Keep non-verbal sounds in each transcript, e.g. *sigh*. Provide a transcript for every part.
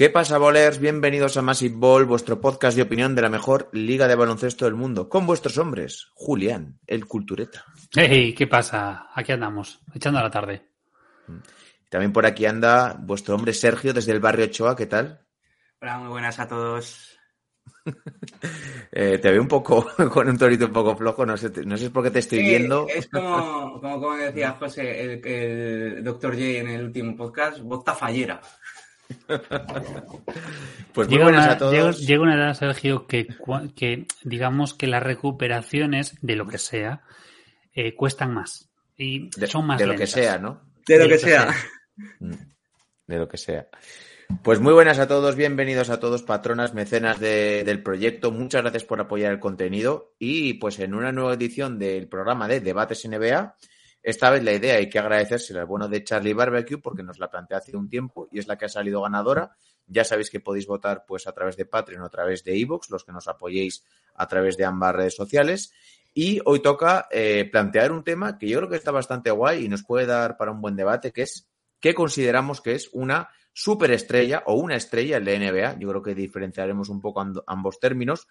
¿Qué pasa, bolers? Bienvenidos a Massive Ball, vuestro podcast de opinión de la mejor liga de baloncesto del mundo, con vuestros hombres, Julián, el cultureta. Hey, ¿qué pasa? Aquí andamos, echando a la tarde. También por aquí anda vuestro hombre Sergio desde el barrio Ochoa, ¿qué tal? Hola, muy buenas a todos. *laughs* eh, te veo un poco *laughs* con un torito un poco flojo, no sé, no sé por qué te estoy Sí, viendo. Es como, *laughs* como, como decía José, el, el Dr. J en el último podcast, bota fallera. *laughs* Pues muy Llega buenas una, a todos. llega- una edad, Sergio, que, digamos que las recuperaciones de lo que sea eh, cuestan más. Y de, son más de lo que sea, ¿no? De lo De que lo que sea. sea. Mm, De lo que sea. Pues muy buenas a todos, bienvenidos a todos, patronas, mecenas de- del proyecto. Muchas gracias por apoyar el contenido. Y pues en una nueva edición del programa de Debates NBA, esta vez la idea hay que agradecérsela al bueno de Charlie Barbecue porque nos la plantea hace un tiempo y es la que ha salido ganadora. Ya sabéis que podéis votar pues a través de Patreon o a través de iVoox, los que nos apoyéis a través de ambas redes sociales. Y hoy toca eh, plantear un tema que yo creo que está bastante guay y nos puede dar para un buen debate, que es qué consideramos que es una superestrella o una estrella en la NBA. Yo creo que diferenciaremos un poco ambos términos,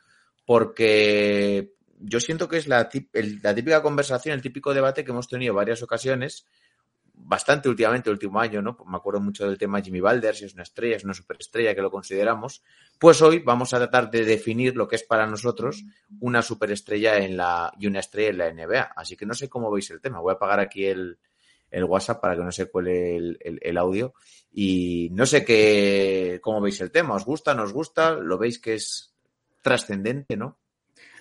porque yo siento que es la, la típica conversación, el típico debate que hemos tenido varias ocasiones, bastante últimamente, el último año, ¿no? Me acuerdo mucho del tema Jimmy Balder, si es una estrella, es una superestrella, que lo consideramos. Pues hoy vamos a tratar de definir lo que es para nosotros una superestrella en la, y una estrella en la NBA. Así que no sé cómo veis el tema. Voy a apagar aquí el, WhatsApp para que no se cuele el, el- el audio. Y no sé qué, cómo veis el tema. ¿Os gusta? ¿No os gusta? ¿Lo veis que es trascendente, no?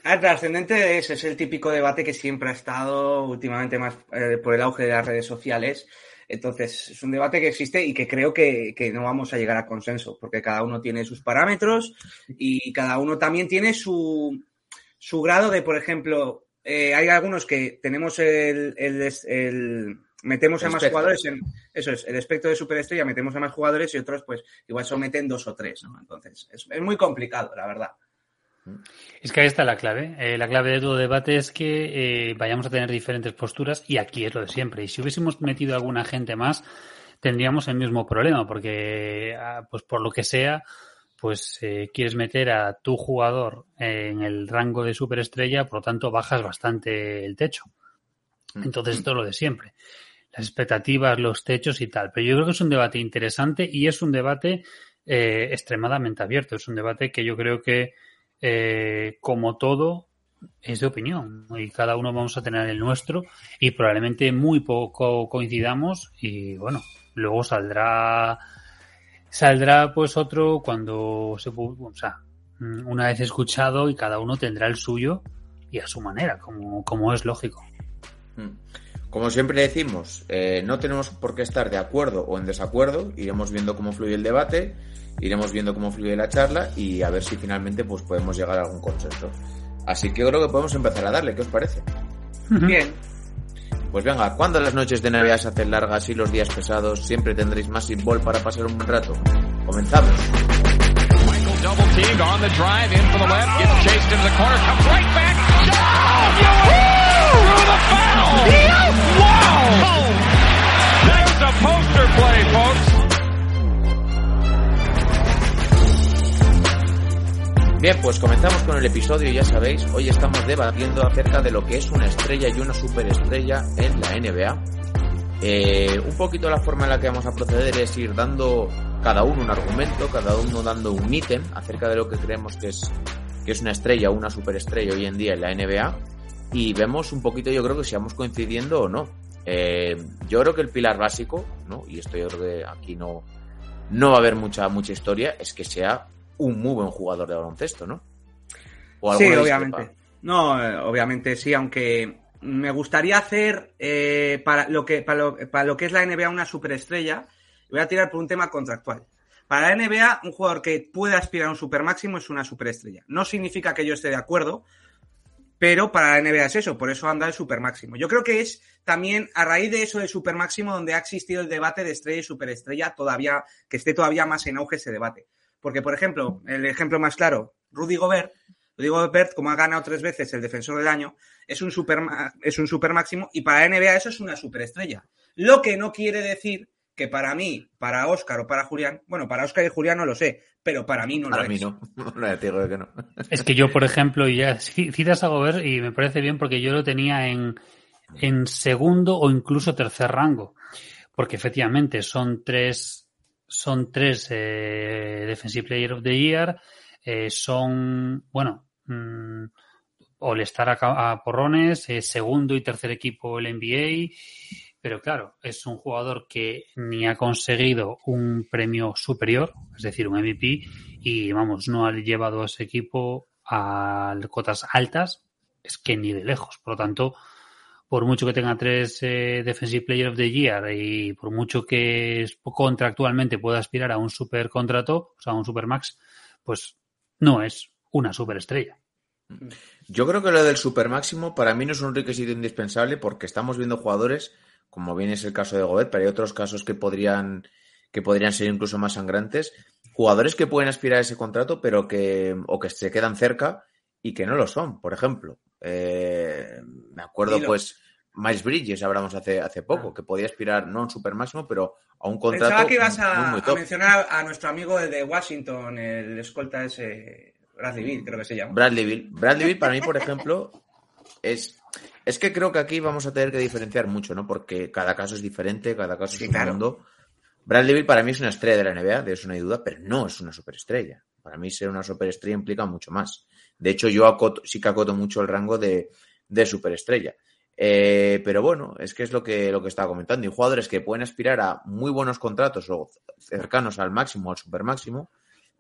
Ah, trascendente es, es el típico debate que siempre ha estado últimamente más eh, por el auge de las redes sociales. Entonces, es un debate que existe y que creo que, que no vamos a llegar a consenso, porque cada uno tiene sus parámetros y cada uno también tiene su, su grado de, por ejemplo, eh, hay algunos que tenemos el, el- el- metemos a más espectro. jugadores en eso es el espectro de superestrella metemos a más jugadores y otros pues igual someten dos o tres ¿no? entonces es, es muy complicado la verdad Es que ahí está la clave. Eh, la clave de todo debate es que eh, vayamos a tener diferentes posturas y aquí es lo de siempre. Y si hubiésemos metido a alguna gente más, tendríamos el mismo problema, porque ah, pues por lo que sea, pues eh, quieres meter a tu jugador en el rango de superestrella, por lo tanto bajas bastante el techo. Entonces esto es lo de siempre. Las expectativas, los techos y tal. Pero yo creo que es un debate interesante y es un debate extremadamente abierto. Es un debate que yo creo que eh, como todo, es de opinión y cada uno vamos a tener el nuestro y probablemente muy poco coincidamos y bueno, luego saldrá saldrá pues otro cuando se o sea, mm, una vez escuchado y cada uno tendrá el suyo y a su manera, como, como es lógico. Mm. Como siempre decimos, eh, no tenemos por qué estar de acuerdo o en desacuerdo, iremos viendo cómo fluye el debate, iremos viendo cómo fluye la charla y a ver si finalmente pues podemos llegar a algún consenso. Así que creo que podemos empezar a darle, ¿qué os parece? bien Pues venga, cuando las noches de Navidad se hacen largas y los días pesados, siempre tendréis más ball para pasar un buen rato. Comenzamos. Michael Bien, pues comenzamos con el episodio, ya sabéis, hoy estamos debatiendo acerca de lo que es una estrella y una superestrella en la NBA. Eh, un poquito la forma en la que vamos a proceder es ir dando cada uno un argumento, cada uno dando un ítem acerca de lo que creemos que es, que es una estrella o una superestrella hoy en día en la NBA y vemos un poquito, yo creo que si vamos coincidiendo o no. Eh, yo creo que el pilar básico, ¿no? y esto yo creo que aquí no, no va a haber mucha, mucha historia, es que sea un muy buen jugador de baloncesto, ¿no? ¿O Sí, obviamente. No, eh, obviamente sí, aunque me gustaría hacer eh, para, lo que, para, lo, para lo que es la NBA una superestrella, voy a tirar por un tema contractual. Para la NBA, un jugador que puede aspirar a un super máximo es una superestrella. No significa que yo esté de acuerdo, pero para la NBA es eso, por eso anda el super máximo. Yo creo que es también a raíz de eso del super máximo donde ha existido el debate de estrella y superestrella, todavía, que esté todavía más en auge ese debate. Porque, por ejemplo, el ejemplo más claro, Rudy Gobert, Rudy Gobert, como ha ganado tres veces el defensor del año, es un super, es un super máximo y para la NBA eso es una superestrella. Lo que no quiere decir que para mí, para Oscar o para Julián, bueno, para Oscar y Julián no lo sé, pero para mí no Para lo mí es. no. *laughs* No, digo que no. *laughs* Es que yo, por ejemplo, ya ci- citas a Gobert y me parece bien porque yo lo tenía en, en segundo o incluso tercer rango. Porque efectivamente son tres, son tres eh, Defensive Player of the Year, eh, son, bueno, mm, All-Star a porrones, eh, segundo y tercer equipo el NBA. Pero claro, es un jugador que ni ha conseguido un premio superior, es decir, un MVP, y vamos, no ha llevado a ese equipo a cotas altas, es que ni de lejos. Por lo tanto, por mucho que tenga tres eh, Defensive Player of the Year y por mucho que contractualmente pueda aspirar a un super contrato, o sea, a un super max, pues no es una superestrella. Yo creo que lo del super máximo para mí no es un requisito indispensable porque estamos viendo jugadores, como bien es el caso de Gobert, pero hay otros casos que podrían, que podrían ser incluso más sangrantes. Jugadores que pueden aspirar a ese contrato, pero que, o que se quedan cerca y que no lo son. Por ejemplo, eh, me acuerdo Dilo. pues Miles Bridges, hablamos hace, hace poco, que podía aspirar no a un super máximo, pero a un contrato Pensaba que ibas muy, a, muy a top. mencionar a nuestro amigo el de Washington, el escolta ese, Bradley Beal, creo que se llama. Bradley Bill. Bradley Bill para mí, por ejemplo, es, es que creo que aquí vamos a tener que diferenciar mucho, ¿no? Porque cada caso es diferente, cada caso Sí, es un claro. mundo. Bradley Bill para mí es una estrella de la NBA, de eso no hay duda, pero no es una superestrella. Para mí ser una superestrella implica mucho más. De hecho, yo acoto- sí que acoto mucho el rango de, de superestrella. Eh, pero bueno, es que es lo que, lo que estaba comentando. Y jugadores que pueden aspirar a muy buenos contratos o cercanos al máximo, al super máximo,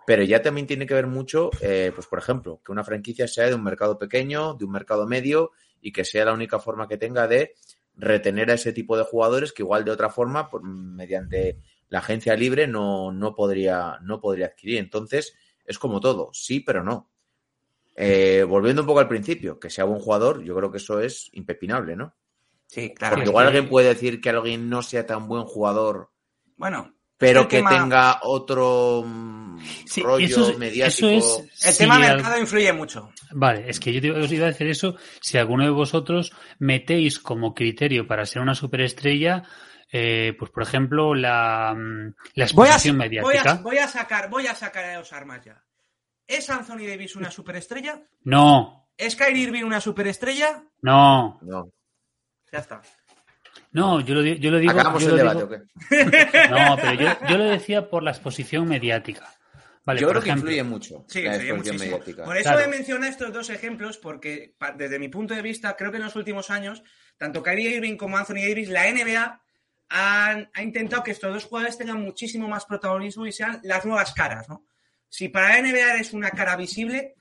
pero ya también tiene que ver mucho, eh, pues por ejemplo, que una franquicia sea de un mercado pequeño, de un mercado medio y que sea la única forma que tenga de retener a ese tipo de jugadores que igual de otra forma, por- mediante la agencia libre, no, no, podría, no podría adquirir. Entonces, es como todo, sí, pero no. Eh, volviendo un poco al principio, que sea buen jugador, yo creo que eso es impepinable, ¿no? Sí, claro. Porque igual alguien puede decir que alguien no sea tan buen jugador, Bueno, pero el que tema- tenga otro mm, Sí, rollo eso es- mediático. eso es- el tema al- mercado influye mucho. Vale, es que yo te- os iba a decir eso. Si alguno de vosotros metéis como criterio para ser una superestrella, eh, pues por ejemplo, la, mm, la Voy a, exposición voy, mediática. a, voy a sacar, voy a sacar a dos armas ya. ¿Es Anthony Davis una superestrella? No, ¿Es Kyrie Irving una superestrella? no, No. Ya está. No, yo lo, di- yo lo digo. ¿Acabamos yo el lo debate digo- o qué? *laughs* No, pero yo, yo lo decía por la exposición mediática. Vale, Yo por creo que influye mucho Sí, la influye exposición muchísimo. mediática. Por eso Claro. he mencionado estos dos ejemplos, porque desde mi punto de vista, creo que en los últimos años, tanto Kyrie Irving como Anthony Davis, la NBA han- ha intentado que estos dos jugadores tengan muchísimo más protagonismo y sean las nuevas caras, ¿no? Si para la NBA eres una cara visible,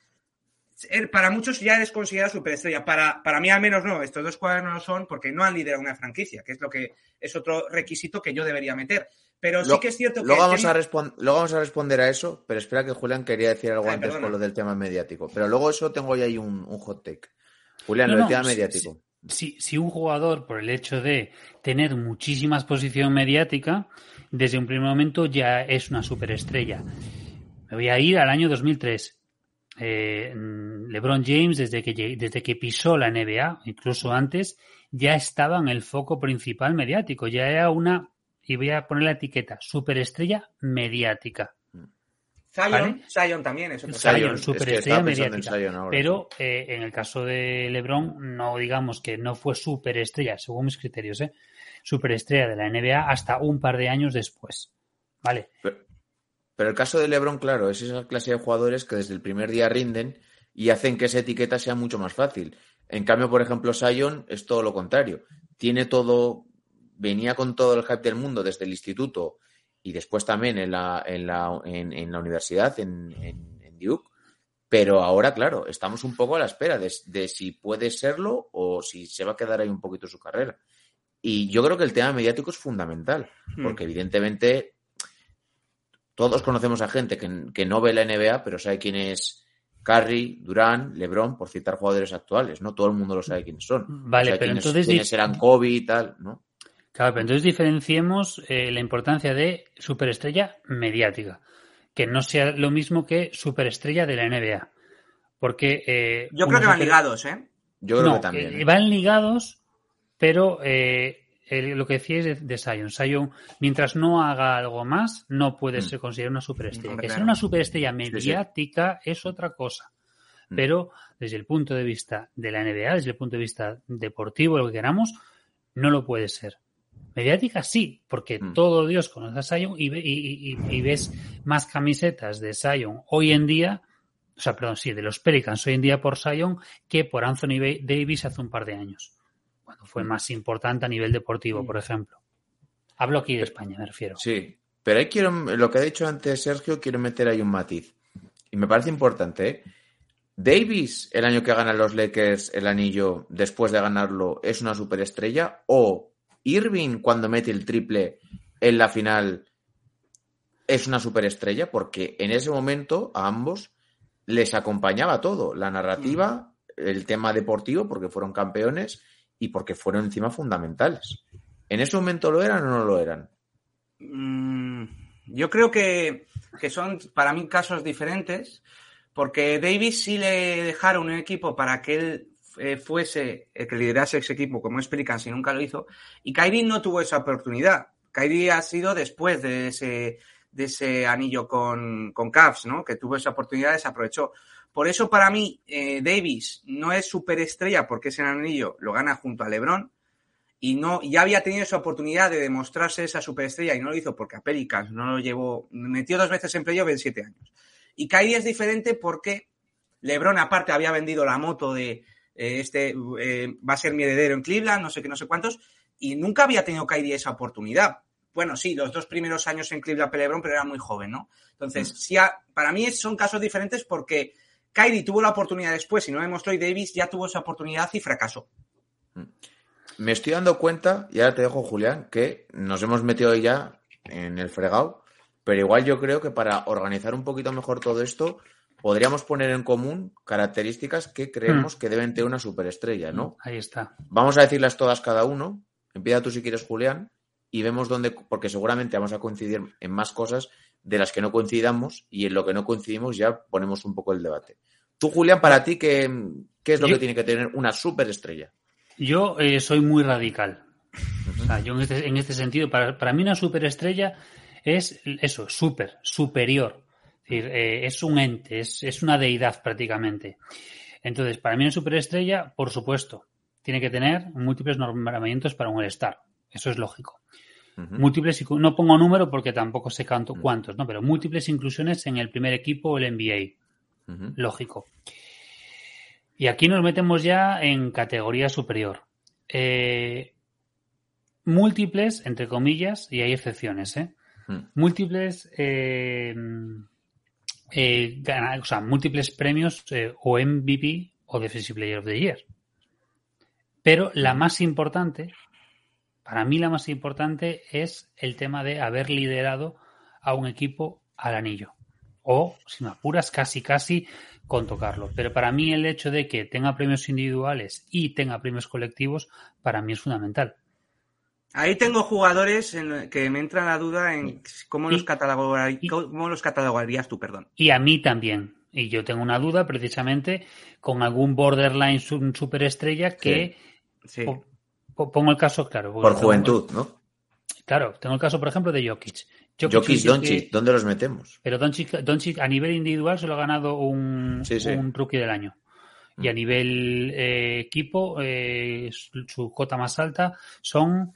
para muchos ya eres considerado superestrella. Para, para mí al menos no. Estos dos jugadores no lo son porque no han liderado una franquicia, que es lo que es otro requisito que yo debería meter. Pero sí que es cierto que... Luego el vamos, tema- a luego vamos a responder a eso, pero espera que Julián quería decir algo Ay, antes perdona. con lo del tema mediático. Pero luego eso tengo ya ahí un, un hot take. Julián, No, lo del no, tema sí, mediático. si, si un jugador, por el hecho de tener muchísima exposición mediática, desde un primer momento ya es una superestrella. Me voy a ir al año 2003. Eh, LeBron James, desde que, desde que pisó la NBA, incluso antes, ya estaba en el foco principal mediático. Ya era una, y voy a poner la etiqueta, superestrella mediática. Zion, ¿Vale? Zion también es otro. Zion, Zion, es que superestrella en mediática. Zion ahora, Pero eh, en el caso de LeBron, no digamos que no fue superestrella, según mis criterios, ¿eh? superestrella de la NBA hasta un par de años después. ¿Vale? Pero, pero el caso de LeBron, claro, es esa clase de jugadores que desde el primer día rinden y hacen que esa etiqueta sea mucho más fácil. En cambio, por ejemplo, Zion es todo lo contrario. Tiene todo, venía con todo el hype del mundo desde el instituto y después también en la, en la, en, en la universidad, en, en- en Duke. Pero ahora, claro, estamos un poco a la espera de, de si puede serlo o si se va a quedar ahí un poquito su carrera. Y yo creo que el tema mediático es fundamental, Hmm. porque evidentemente todos conocemos a gente que, que no ve la NBA, pero sabe quién es Curry, Durán, LeBron, por citar jugadores actuales, ¿no? Todo el mundo lo sabe quiénes son. Vale, pero quiénes, entonces quiénes eran Kobe y tal, ¿no? Claro, pero entonces diferenciemos eh, la importancia de superestrella mediática, que no sea lo mismo que superestrella de la NBA. Porque. eh, Yo creo que van ligados, ¿eh? Yo creo no, que también. eh, ¿eh? van ligados, pero eh, lo que decíais de, de Sion. Sion, mientras no haga algo más, no puede ser considerado una superestrella. Hombre, que ser claro. una superestrella sí. mediática es otra cosa. Mm. Pero desde el punto de vista de la NBA, desde el punto de vista deportivo, lo que queramos, no lo puede ser. Mediática sí, porque Mm. todo Dios conoce a Sion y, ve- y- y- y ves más camisetas de Sion hoy en día, o sea, perdón, sí, de los Pelicans hoy en día por Sion que por Anthony Davis hace un par de años, cuando fue Mm. más importante a nivel deportivo, por ejemplo. Hablo aquí de España, me refiero. Sí, pero ahí quiero, lo que ha dicho antes Sergio, quiero meter ahí un matiz. Y me parece importante, ¿eh? Davis, el año que ganan los Lakers el anillo después de ganarlo, es una superestrella. O Irving, cuando mete el triple en la final, es una superestrella, porque en ese momento a ambos les acompañaba todo: la narrativa, el tema deportivo, porque fueron campeones y porque fueron encima fundamentales. ¿En ese momento lo eran o no lo eran? Mm, yo creo que, que son para mí casos diferentes, porque Davis sí le dejaron un equipo para que él eh, fuese el que liderase ese equipo, como es Pelicans y nunca lo hizo, y Kyrie no tuvo esa oportunidad. Kyrie ha sido después de ese, de ese anillo con, con Cavs, ¿no? Que tuvo esa oportunidad, desaprovechó. Por eso para mí eh, Davis no es superestrella porque ese anillo lo gana junto a LeBron, y no ya había tenido esa oportunidad de demostrarse esa superestrella y no lo hizo porque a Pelicans no lo llevó, metió dos veces en playoff en siete años. Y Kyrie es diferente porque LeBron aparte había vendido la moto de eh, este eh, va a ser mi heredero en Cleveland, no sé qué, no sé cuántos, y nunca había tenido Kyrie esa oportunidad. Bueno, sí, los dos primeros años en Cleveland LeBron, pero era muy joven, ¿no? Entonces, sí, a- para mí son casos diferentes porque Kyrie tuvo la oportunidad después y no demostró y Davis ya tuvo esa oportunidad y fracasó. Me estoy dando cuenta, y ahora te dejo, Julián, que nos hemos metido ya en el fregado, pero igual yo creo que para organizar un poquito mejor todo esto, podríamos poner en común características que creemos que deben tener una superestrella, ¿no? Ahí está. Vamos a decirlas todas cada uno. Empieza tú si quieres, Julián, y vemos dónde, porque seguramente vamos a coincidir en más cosas de las que no coincidamos, y en lo que no coincidimos ya ponemos un poco el debate. Tú, Julián, para ti, ¿qué, qué es lo Yo- que tiene que tener una superestrella? Yo eh, soy muy radical. O sea, yo en este, en este sentido, para, para mí una superestrella es eso, super, superior. Es, decir, eh, es un ente, es, es una deidad prácticamente. Entonces, para mí una superestrella, por supuesto, tiene que tener múltiples nombramientos para un All-Star. Eso es lógico. Múltiples, no pongo número porque tampoco sé Mm. cuántos, ¿no? Pero múltiples inclusiones en el primer equipo o el NBA lógico. Y aquí nos metemos ya en categoría superior. Eh, múltiples, entre comillas, y hay excepciones, ¿eh? Múltiples, eh, eh, o sea, múltiples premios eh, o MVP o Defensive Player of the Year. Pero la más importante, para mí la más importante es el tema de haber liderado a un equipo al anillo. O, si me apuras, casi, casi con tocarlo. Pero para mí el hecho de que tenga premios individuales y tenga premios colectivos, para mí es fundamental. Ahí tengo jugadores en que me entra la duda en cómo los, Y- catalogar- y- cómo los catalogarías tú, perdón. Y a mí también. Y yo tengo una duda precisamente con algún borderline su- superestrella que Sí. Pongo el caso claro. Por tengo- juventud, ¿no? Claro, tengo el caso, por ejemplo, de Jokic. Jokic, que- Doncic, ¿dónde los metemos? Pero Doncic, Doncic a nivel individual solo ha ganado un, Sí, sí. un rookie del año. Y a Mm. nivel eh, equipo, eh, su, su cota más alta son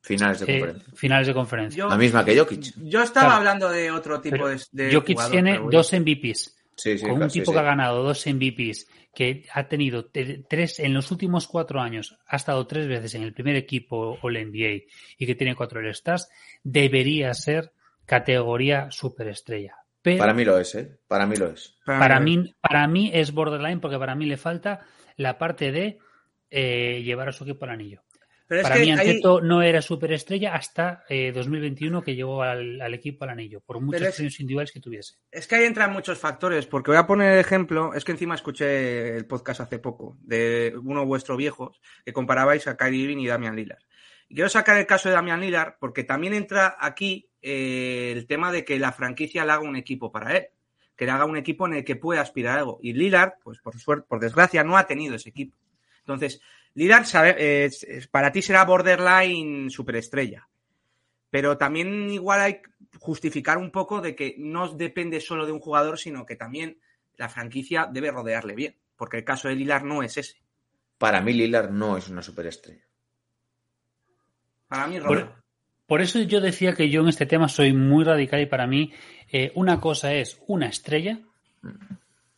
Finales de eh, conferencia. finales de conferencia. Yo, La misma que Jokic. yo estaba Claro. hablando de otro tipo Pero de, de Jokic jugador, tiene dos MVPs. Sí, sí, con un claro, tipo sí. que ha ganado dos MVPs, que ha tenido te- tres en los últimos cuatro años, ha estado tres veces en el primer equipo o el NBA y que tiene cuatro All-Stars, debería ser categoría superestrella. Pero Para mí lo es, ¿eh? Para mí lo es. para mí, para mí es borderline porque para mí le falta la parte de eh, llevar a su equipo al anillo. Pero es para que mí, Anteto no era superestrella hasta eh, 2021 que llegó al, al equipo al anillo, por muchos es- premios individuales que tuviese. Es que ahí entran muchos factores, porque voy a poner el ejemplo, es que encima escuché el podcast hace poco de uno de vuestros viejos que comparabais a Kyrie Irving y Damian Lillard. Y quiero sacar el caso de Damian Lillard porque también entra aquí eh, el tema de que la franquicia le haga un equipo para él, que le haga un equipo en el que pueda aspirar a algo. Y Lillard, pues por suerte, por desgracia, no ha tenido ese equipo. Entonces, Lillard sabe, para ti será borderline superestrella. Pero también igual hay que justificar un poco de que no depende solo de un jugador, sino que también la franquicia debe rodearle bien. Porque el caso de Lillard no es ese. Para mí Lillard no es una superestrella. Para mí, Por, rodea. por eso yo decía que yo en este tema soy muy radical y para mí eh, una cosa es una estrella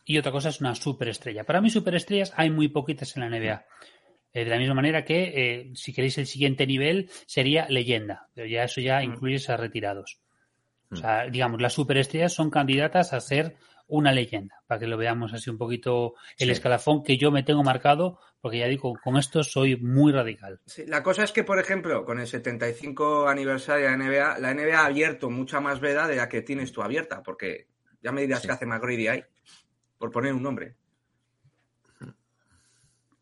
y otra cosa es una superestrella. Para mí superestrellas hay muy poquitas en la NBA. Eh, de la misma manera que, eh, si queréis, el siguiente nivel sería leyenda, pero ya eso ya Mm. incluye a retirados. O sea, digamos, las superestrellas son candidatas a ser una leyenda, para que lo veamos así un poquito el Sí. escalafón que yo me tengo marcado, porque ya digo, con esto soy muy radical. Sí, la cosa es que, por ejemplo, con el 75 aniversario de la NBA, la NBA ha abierto mucha más veda de la que tienes tú abierta, porque ya me dirás Sí. qué hace McGrady ahí, por poner un nombre.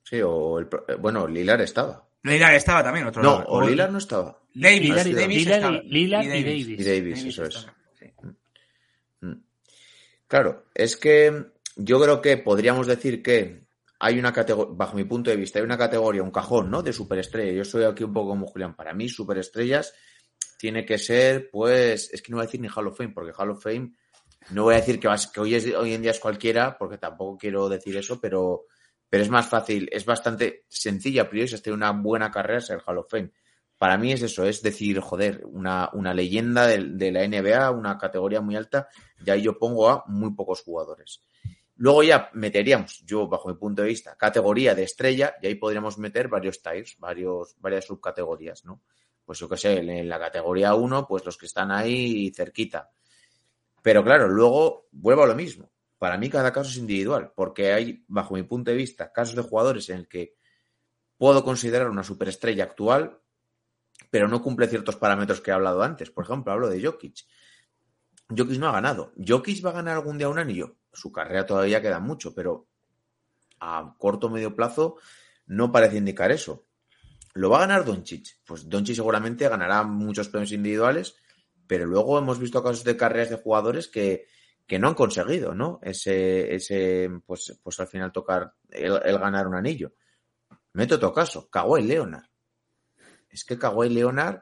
Sí, o el, pro- eh, bueno, Lillard estaba. Lillard estaba también, otro No, o Lillard no estaba. Davis, Lillard y- Davis y- y Davis. Y Davis, eso es. sí. Mm. Claro, es que yo creo que podríamos decir que hay una categoría, bajo mi punto de vista, hay una categoría, un cajón, ¿no? De superestrella. Yo soy aquí un poco como Julián. Para mí, superestrellas tiene que ser, pues, es que no voy a decir ni Hall of Fame, porque Hall of Fame, no voy a decir que, vas- que hoy, es, hoy en día es cualquiera, porque tampoco quiero decir eso, pero, pero es más fácil, es bastante sencilla, a priori, si has tenido una buena carrera, ser Hall of Fame. Para mí es eso, es decir, joder, una, una leyenda de, de la NBA, una categoría muy alta, y ahí yo pongo a muy pocos jugadores. Luego ya meteríamos, yo bajo mi punto de vista, categoría de estrella, y ahí podríamos meter varios tiers, varios, varias subcategorías, ¿no? Pues yo qué sé, en la categoría 1, pues los que están ahí cerquita. Pero claro, luego vuelvo a lo mismo. Para mí cada caso es individual, porque hay, bajo mi punto de vista, casos de jugadores en el que puedo considerar una superestrella actual, pero no cumple ciertos parámetros que he hablado antes. Por ejemplo, hablo de Jokic. Jokic no ha ganado. ¿Jokic va a ganar algún día un anillo? Su carrera todavía queda mucho, pero a corto o medio plazo no parece indicar eso. ¿Lo va a ganar Doncic? Pues Doncic seguramente ganará muchos premios individuales, pero luego hemos visto casos de carreras de jugadores que, que no han conseguido, ¿no? Ese, ese pues, pues al final tocar el, el ganar un anillo. Meto otro caso, Kawhi Leonard. Es que Kawhi Leonard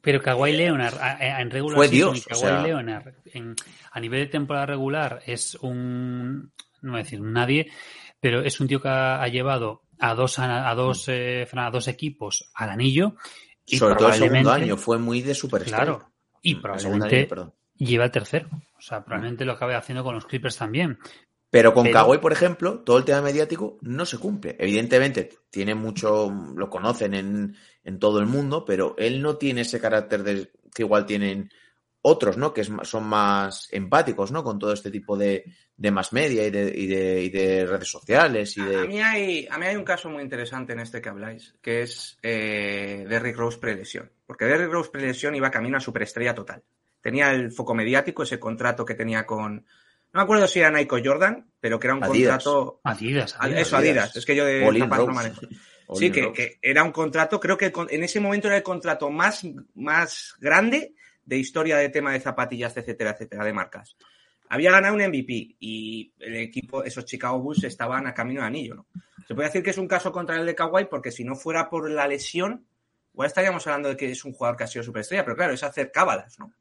Pero Kawhi Leonard a- a- en regular Fue Dios, o Kawhi sea- Leonard en- a nivel de temporada regular es un no voy a decir un nadie, pero es un tío que ha, ha llevado a dos a, a dos eh, Fran, a dos equipos al anillo y sobre todo el segundo año fue muy de superestrella. Claro, y Mm, el segundo probablemente año, perdón. Lleva el tercero. O sea, probablemente lo acabe haciendo con los Clippers también. Pero con Pero- Kawhi, por ejemplo, todo el tema mediático no se cumple. Evidentemente, tiene mucho, lo conocen en, en todo el mundo, pero él no tiene ese carácter de, que igual tienen otros, ¿no? Que es son más empáticos, ¿no? Con todo este tipo de, de más media y de, y de, y de redes sociales y A de... mí, hay, a mí hay un caso muy interesante en este que habláis, que es eh, Derrick Rose prelesión. Porque Derrick Rose prelesión iba camino a superestrella total. Tenía el foco mediático, ese contrato que tenía con... No me acuerdo si era Nike o Jordan, pero que era un Adidas. contrato... Adidas, Adidas. Eso, Adidas. Es que yo de Olin zapatos no manejo. *laughs* Sí, que, era un contrato, creo que en ese momento era el contrato más, más grande de historia de tema de zapatillas, etcétera, etcétera, de marcas. Había ganado un MVP y el equipo, esos Chicago Bulls estaban a camino de anillo, ¿no? Se puede decir que es un caso contra el de Kawhi porque si no fuera por la lesión, igual estaríamos hablando de que es un jugador que ha sido superestrella, pero claro, es hacer cábalas, ¿no?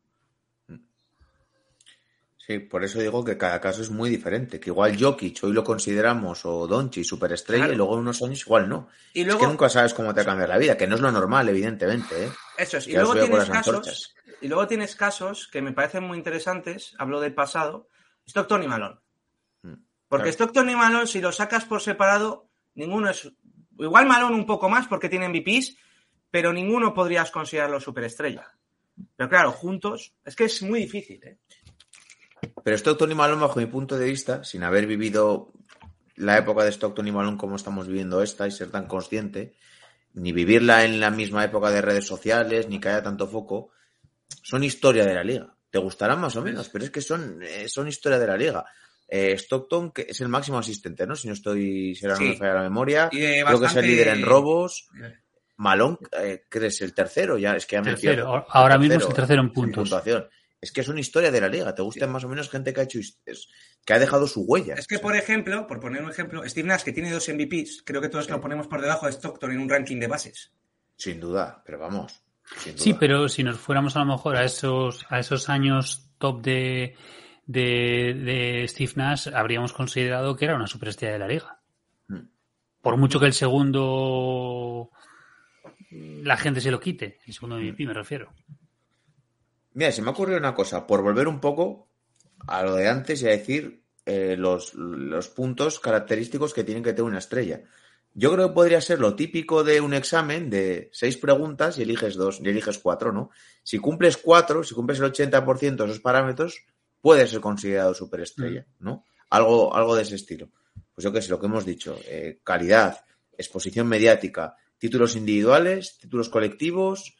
Sí, por eso digo que cada caso es muy diferente. Que igual Jokic hoy lo consideramos o Donchi superestrella Claro. y luego en unos años igual no. Y Es luego, que nunca sabes cómo te cambia la vida, que no es lo normal, evidentemente, ¿eh? eso es, y luego tienes casos, y luego tienes casos que me parecen muy interesantes, hablo del pasado, Stockton y Malone. Mm, Porque claro. Stockton y Malone, si los sacas por separado, ninguno es. Igual Malone un poco más porque tiene MVPs, pero ninguno podrías considerarlo superestrella. Pero claro, juntos, es que es muy difícil, ¿eh? Pero Stockton y Malone, bajo mi punto de vista, sin haber vivido la época de Stockton y Malone como estamos viviendo esta y ser tan consciente, ni vivirla en la misma época de redes sociales, ni que haya tanto foco, son historia de la liga. Te gustarán más o menos, pero es que son, eh, son historia de la liga. Eh, Stockton, que es el máximo asistente, ¿no? Si no estoy, si ahora no me falla la memoria. Y Creo que es el líder en robos. Malone, eh, ¿crees el tercero? Ya, es que ya me Tercero. Ahora mismo es el tercero en puntos. puntuación. Es que es una historia de la liga. Te gustan más o menos gente que ha hecho es- que ha dejado su huella. Es que, por ejemplo, por poner un ejemplo, Steve Nash, que tiene dos MVPs, creo que todos lo ponemos por debajo de Stockton en un ranking de bases. Sin duda, pero vamos. sin Sí, pero si nos fuéramos a lo mejor a esos, a esos años top de, de, de Steve Nash, habríamos considerado que era una superestrella de la liga. Mm. Por mucho que el segundo la gente se lo quite, el segundo MVP me refiero. Mira, se me ha ocurrido una cosa, por volver un poco a lo de antes y a decir eh, los, los puntos característicos que tienen que tener una estrella. Yo creo que podría ser lo típico de un examen de seis preguntas y eliges dos, y eliges cuatro, ¿no? Si cumples cuatro, si cumples el 80% de esos parámetros, puedes ser considerado superestrella, ¿no? Algo, algo de ese estilo. Pues yo qué sé, lo que hemos dicho, eh, calidad, exposición mediática, títulos individuales, títulos colectivos,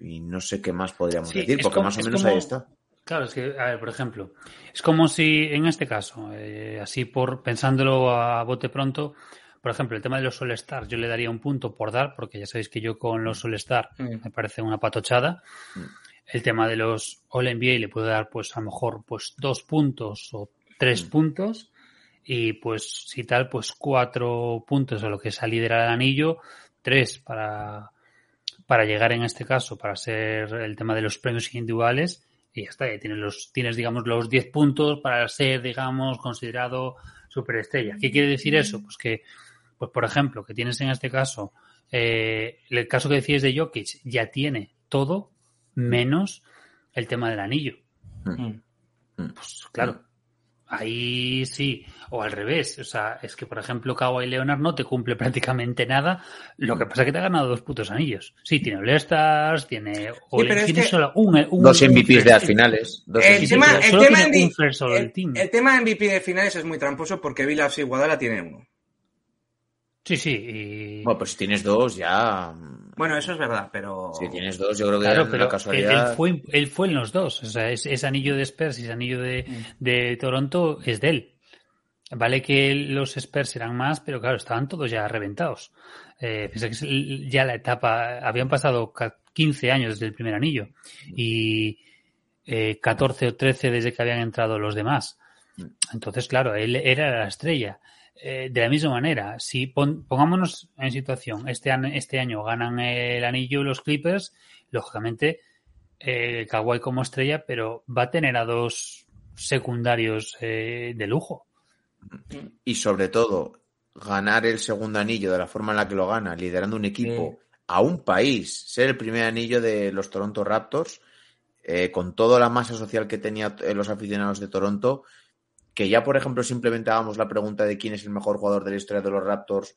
y no sé qué más podríamos Sí, decir, porque como- más o menos como- ahí está. Claro, es que, a ver, por ejemplo, es como si en este caso, eh, así por pensándolo a bote pronto, por ejemplo, el tema de los All-Stars, yo le daría un punto por dar, porque ya sabéis que yo con los All-Star Mm. me parece una patochada. Mm. El tema de los All-NBA le puedo dar, pues, a lo mejor, pues, dos puntos o tres Mm. puntos. Y, pues, si tal, pues, cuatro puntos a lo que es a liderar el anillo, tres para, para llegar en este caso, para ser el tema de los premios individuales, y ya está, ya tienes los, tienes, digamos, los 10 puntos para ser, digamos, considerado superestrella. ¿Qué quiere decir eso? Pues que, pues por ejemplo, que tienes en este caso, eh, el caso que decías de Jokic, ya tiene todo menos el tema del anillo. Mm. Pues claro, ahí sí, o al revés, o sea, es que por ejemplo Kawhi Leonard no te cumple *laughs* prácticamente nada, lo que pasa es que te ha ganado dos putos anillos. Sí, tiene All-Stars, tiene, All- pero es tiene que- solo un, un- Dos MVPs de las finales. Dos El Sí, sí, tema- el tema El, el MVP de finales es muy tramposo porque Vilas y Guadala tiene uno. Sí, sí, y... Bueno, pues si tienes dos, ya. Bueno, eso es verdad, pero. Si tienes dos, yo creo que Claro, es pero casualidad. él fue, él fue en los dos. O sea, ese, ese anillo de Spurs y ese anillo de, de Toronto es de él. Vale que los Spurs eran más, pero claro, estaban todos ya reventados. Eh, piensa que es ya la etapa, habían pasado ca- 15 años desde el primer anillo y eh, 14 o 13 desde que habían entrado los demás. Entonces, claro, él era la estrella. Eh, de la misma manera, si pon- pongámonos en situación, este, an- este año ganan el anillo los Clippers, lógicamente eh, Kawhi como estrella, pero va a tener a dos secundarios eh, de lujo. Y sobre todo, ganar el segundo anillo de la forma en la que lo gana, liderando un equipo a un país, ser el primer anillo de los Toronto Raptors, eh, con toda la masa social que tenían los aficionados de Toronto, que ya, por ejemplo, simplemente hagamos la pregunta de quién es el mejor jugador de la historia de los Raptors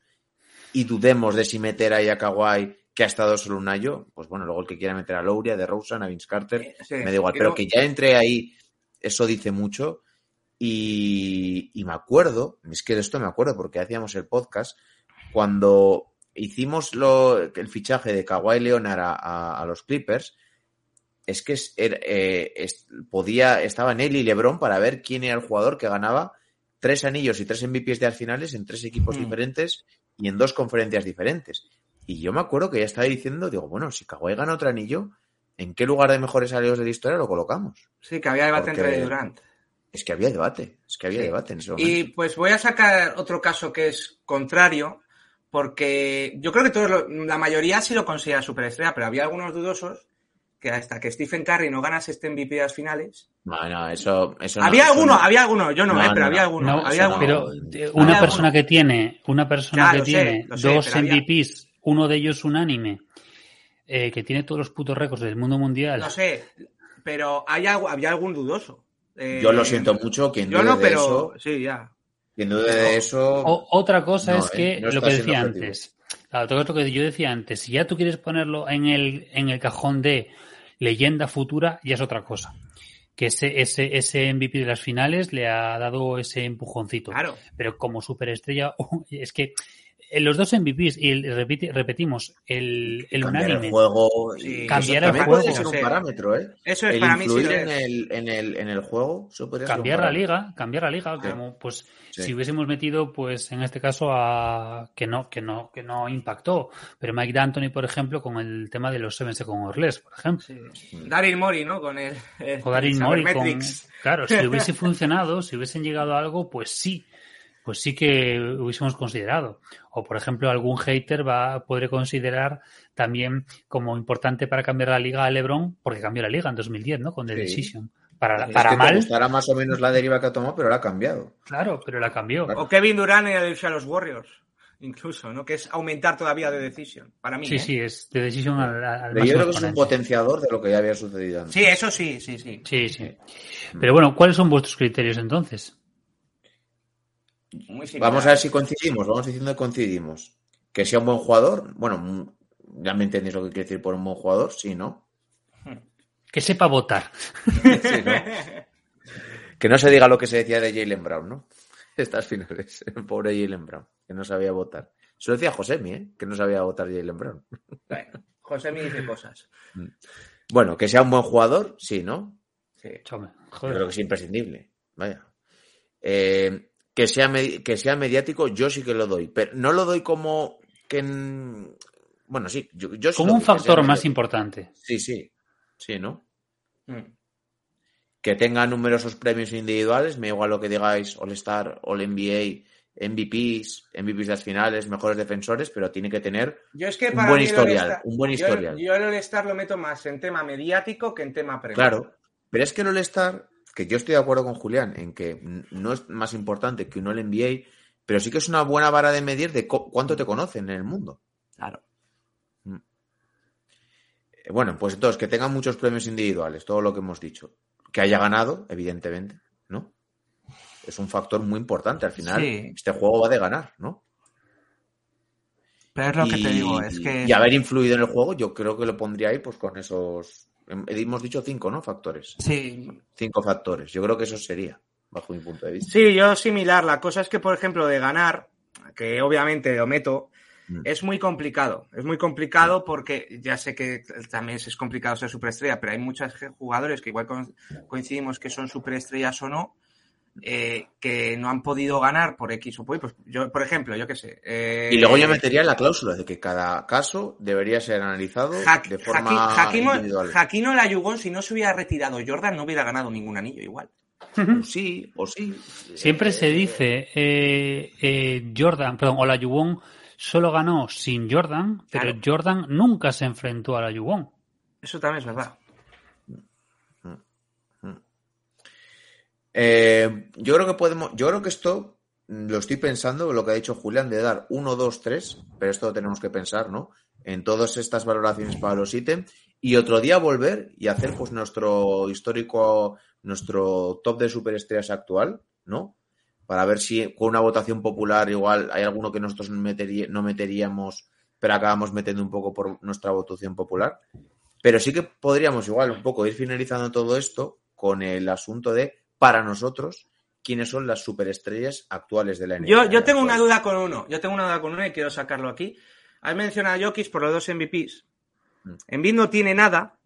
y dudemos de si meter ahí a Kawhi, que ha estado solo un año, pues bueno, luego el que quiera meter a Lowry, a DeRozan, a Vince Carter, sí, me da igual, pero que ya entre ahí, eso dice mucho. Y, y me acuerdo, es que de esto me acuerdo porque hacíamos el podcast, cuando hicimos lo, el fichaje de Kawhi Leonard a, a- a los Clippers, es que es- era- eh, es- podía, estaban él y LeBron para ver quién era el jugador que ganaba tres anillos y tres MVPs de las finales en tres equipos Mm. diferentes y en dos conferencias diferentes. Y yo me acuerdo que ya estaba diciendo, digo, bueno, si Kawhi gana otro anillo, ¿en qué lugar de mejores aliados de la historia lo colocamos? Sí, que había debate Porque- entre Durant. Es que había debate, es que había Sí. debate en ese momento. Y pues voy a sacar otro caso que es contrario, porque yo creo que todos lo- la mayoría sí lo considera superestrella, pero había algunos dudosos que hasta que Stephen Curry no ganase este MVP de las finales. No, no, eso, eso no, había eso alguno, no. había alguno, yo no, No, eh, pero no, había no. alguno. No, había no. alguno. pero no. eh, una Había persona que tiene, una persona Ya, que sé, tiene sé, dos había- MVPs, uno de ellos unánime, eh, que tiene todos los putos récords del mundo mundial. No sé, pero hay, algo- había algún dudoso. Eh, Yo lo siento mucho, quien Yo dude no, de pero eso, sí, ya. quien dude pero- de eso, O- otra cosa No, es eh, que no lo que decía antes. Claro, todo esto que yo decía antes, si ya tú quieres ponerlo en el, en el cajón de leyenda futura, ya es otra cosa. Que ese, ese, ese MVP de las finales le ha dado ese empujoncito. Claro. Pero como superestrella, *laughs* es que los dos MVPs, y el- repite- repetimos, el, el cambiar unánime. el juego. Y Cambiar eso el juego. puede ser un parámetro, ¿eh? Eso es el para mí sí en, el, en, el, en el juego, eso cambiar la liga, cambiar la liga, Sí. como pues Sí. si hubiésemos metido, pues en este caso a que no, que no, que no impactó, pero Mike D'Antoni, por ejemplo, con el tema de los Seven Second or Less, por ejemplo. Sí. Daryl Mori, ¿no? Con el, el O Darin Mori con... Claro, si hubiese *laughs* funcionado, si hubiesen llegado a algo, pues sí. Pues sí que hubiésemos considerado. O, por ejemplo, algún hater va podré considerar también como importante para cambiar la liga a LeBron, porque cambió la liga en 2010, ¿no? Con The Sí. Decision. Para, Es para que mal, gustará más o menos la deriva que ha tomado, pero la ha cambiado. claro, pero la cambió. Claro. O Kevin Durant en el irse a los Warriors. Incluso, ¿no? Que es aumentar todavía de Decision. Para mí. Sí, ¿eh? sí, es The Decision al, yo creo que es un potenciador de lo que ya había sucedido antes. Sí, eso sí, sí, sí. Sí, sí. Pero bueno, ¿cuáles son vuestros criterios entonces? Muy. Vamos a ver si coincidimos, vamos diciendo que coincidimos. Que sea un buen jugador, bueno, mm, ya me entendéis lo que quiere decir por un buen jugador, sí, ¿no? *laughs* Que sepa votar. *laughs* Sí, ¿no? Que no se diga lo que se decía de Jalen Brown, ¿no? *laughs* Estas finales, el pobre Jalen Brown, que no sabía votar. Se lo decía Josemi, ¿eh? Que no sabía votar Jalen Brown. Bueno, José me dice cosas. Bueno, que sea un buen jugador, sí, ¿no? Sí. Chome, Yo joder. creo que es imprescindible. Vaya. Eh, que, sea que sea mediático, yo sí que lo doy. Pero no lo doy como que. en- Bueno, sí, yo, yo sí Como un factor más mediático. importante. Sí, sí. Sí, ¿no? Mm. Que tenga numerosos premios individuales, me da igual lo que digáis, All-Star, All-NBA, MVPs, MVPs de las finales, mejores defensores, pero tiene que tener Yo es que Un para buen historial, un buen yo- historial. Yo, el All-Star lo meto más en tema mediático que en tema premio. Claro, pero es que el All-Star, que yo estoy de acuerdo con Julián en que no es más importante que un All-NBA, pero sí que es una buena vara de medir de cuánto te conocen en el mundo. Claro. Eh, Bueno, pues entonces, que tengan muchos premios individuales, todo lo que hemos dicho. Que haya ganado, evidentemente, ¿no? Es un factor muy importante. Al final, Sí. este juego va de ganar, ¿no? Pero es lo que te Y- digo, es que. Y haber influido en el juego, yo creo que lo pondría ahí, pues con esos. Hemos dicho cinco, ¿no? Factores. Sí, Cinco factores. Yo creo que eso sería, bajo mi punto de vista. Sí, yo similar. La cosa es que, por ejemplo, de ganar, que obviamente lo meto, Mm. es muy complicado. Es muy complicado porque ya sé que también es complicado ser superestrella, pero hay muchos jugadores que igual co- coincidimos que son superestrellas o no, eh, que no han podido ganar por X o por Y. Pues yo, por ejemplo, yo qué sé. eh, Y luego yo metería la cláusula de que cada caso debería ser analizado Ja- de forma Jaqui- Jaquimo- individual. Jaquino Layugón, si no se hubiera retirado Jordan, no hubiera ganado ningún anillo igual. O sí, o sí. Siempre se Eh, dice eh, eh, Jordan, perdón, o la Yubon solo ganó sin Jordan, pero Claro. Jordan nunca se enfrentó a la Yubon. Eso también es verdad. Eh, yo creo que podemos, yo creo que esto mm, lo estoy pensando, lo que ha dicho Julián, de dar 1, 2, 3, pero esto lo tenemos que pensar, ¿no? En todas estas valoraciones para los ítems y otro día volver y hacer pues nuestro histórico, nuestro top de superestrellas actual, ¿no? Para ver si con una votación popular igual hay alguno que nosotros no meteríamos, pero acabamos metiendo un poco por nuestra votación popular. Pero sí que podríamos igual un poco ir finalizando todo esto con el asunto de, para nosotros, quiénes son las superestrellas actuales de la NBA. Yo, yo tengo una duda con uno. Yo tengo una duda con uno y quiero sacarlo aquí. Has mencionado a Jokic por los dos MVPs. Mm. Embiid no tiene nada,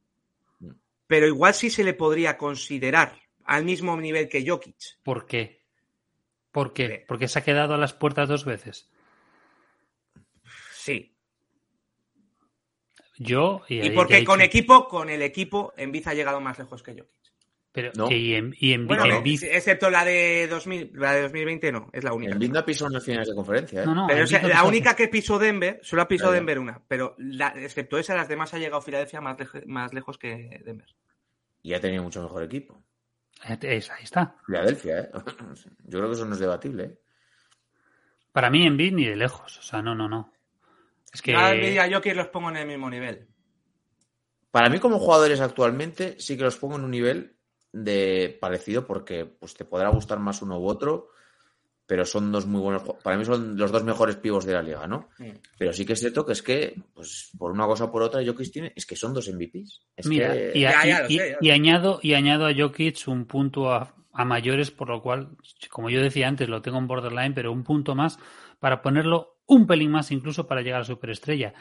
Mm. pero igual sí se le podría considerar al mismo nivel que Jokic. ¿Por qué? ¿Por qué? Porque se ha quedado a las puertas dos veces. Sí. Yo y, Y porque con equipo, con el equipo, Embiid ha llegado más lejos que Jokic. Pero No. y en, y en, Bueno, en no, Bid- excepto la de 2000, la de 2020 no, es la única. El Binda pisó en las finales de conferencia, ¿eh? no, no, Pero en o sea, Bid no la única que pisó Denver, solo ha pisado. Denver una, pero la- excepto esa, las demás ha llegado Filadelfia más, leje- más lejos que Denver. Y ha tenido mucho mejor equipo. Es- ahí está. Filadelfia, ¿eh? *clears throat* Yo creo que eso no es debatible, ¿eh? Para mí en Bid ni de lejos. O sea, no, no, no. Es que A Embiid y a Jokic los pongo en el mismo nivel. Para mí, como jugadores actualmente, sí que los pongo en un nivel de parecido porque pues, te podrá gustar más uno u otro, pero son dos muy buenos. Para mí son los dos mejores pivos de la liga, ¿no? Mm. Pero sí que es cierto que es que, pues, por una cosa o por otra, Jokic tiene, es que son dos MVPs. Es Mira, que- y, Ya, y- ya lo y- sé, ya. y añado, y añado a Jokic un punto a, a mayores, por lo cual, como yo decía antes, lo tengo en borderline, pero un punto más, para ponerlo un pelín más incluso para llegar a superestrella.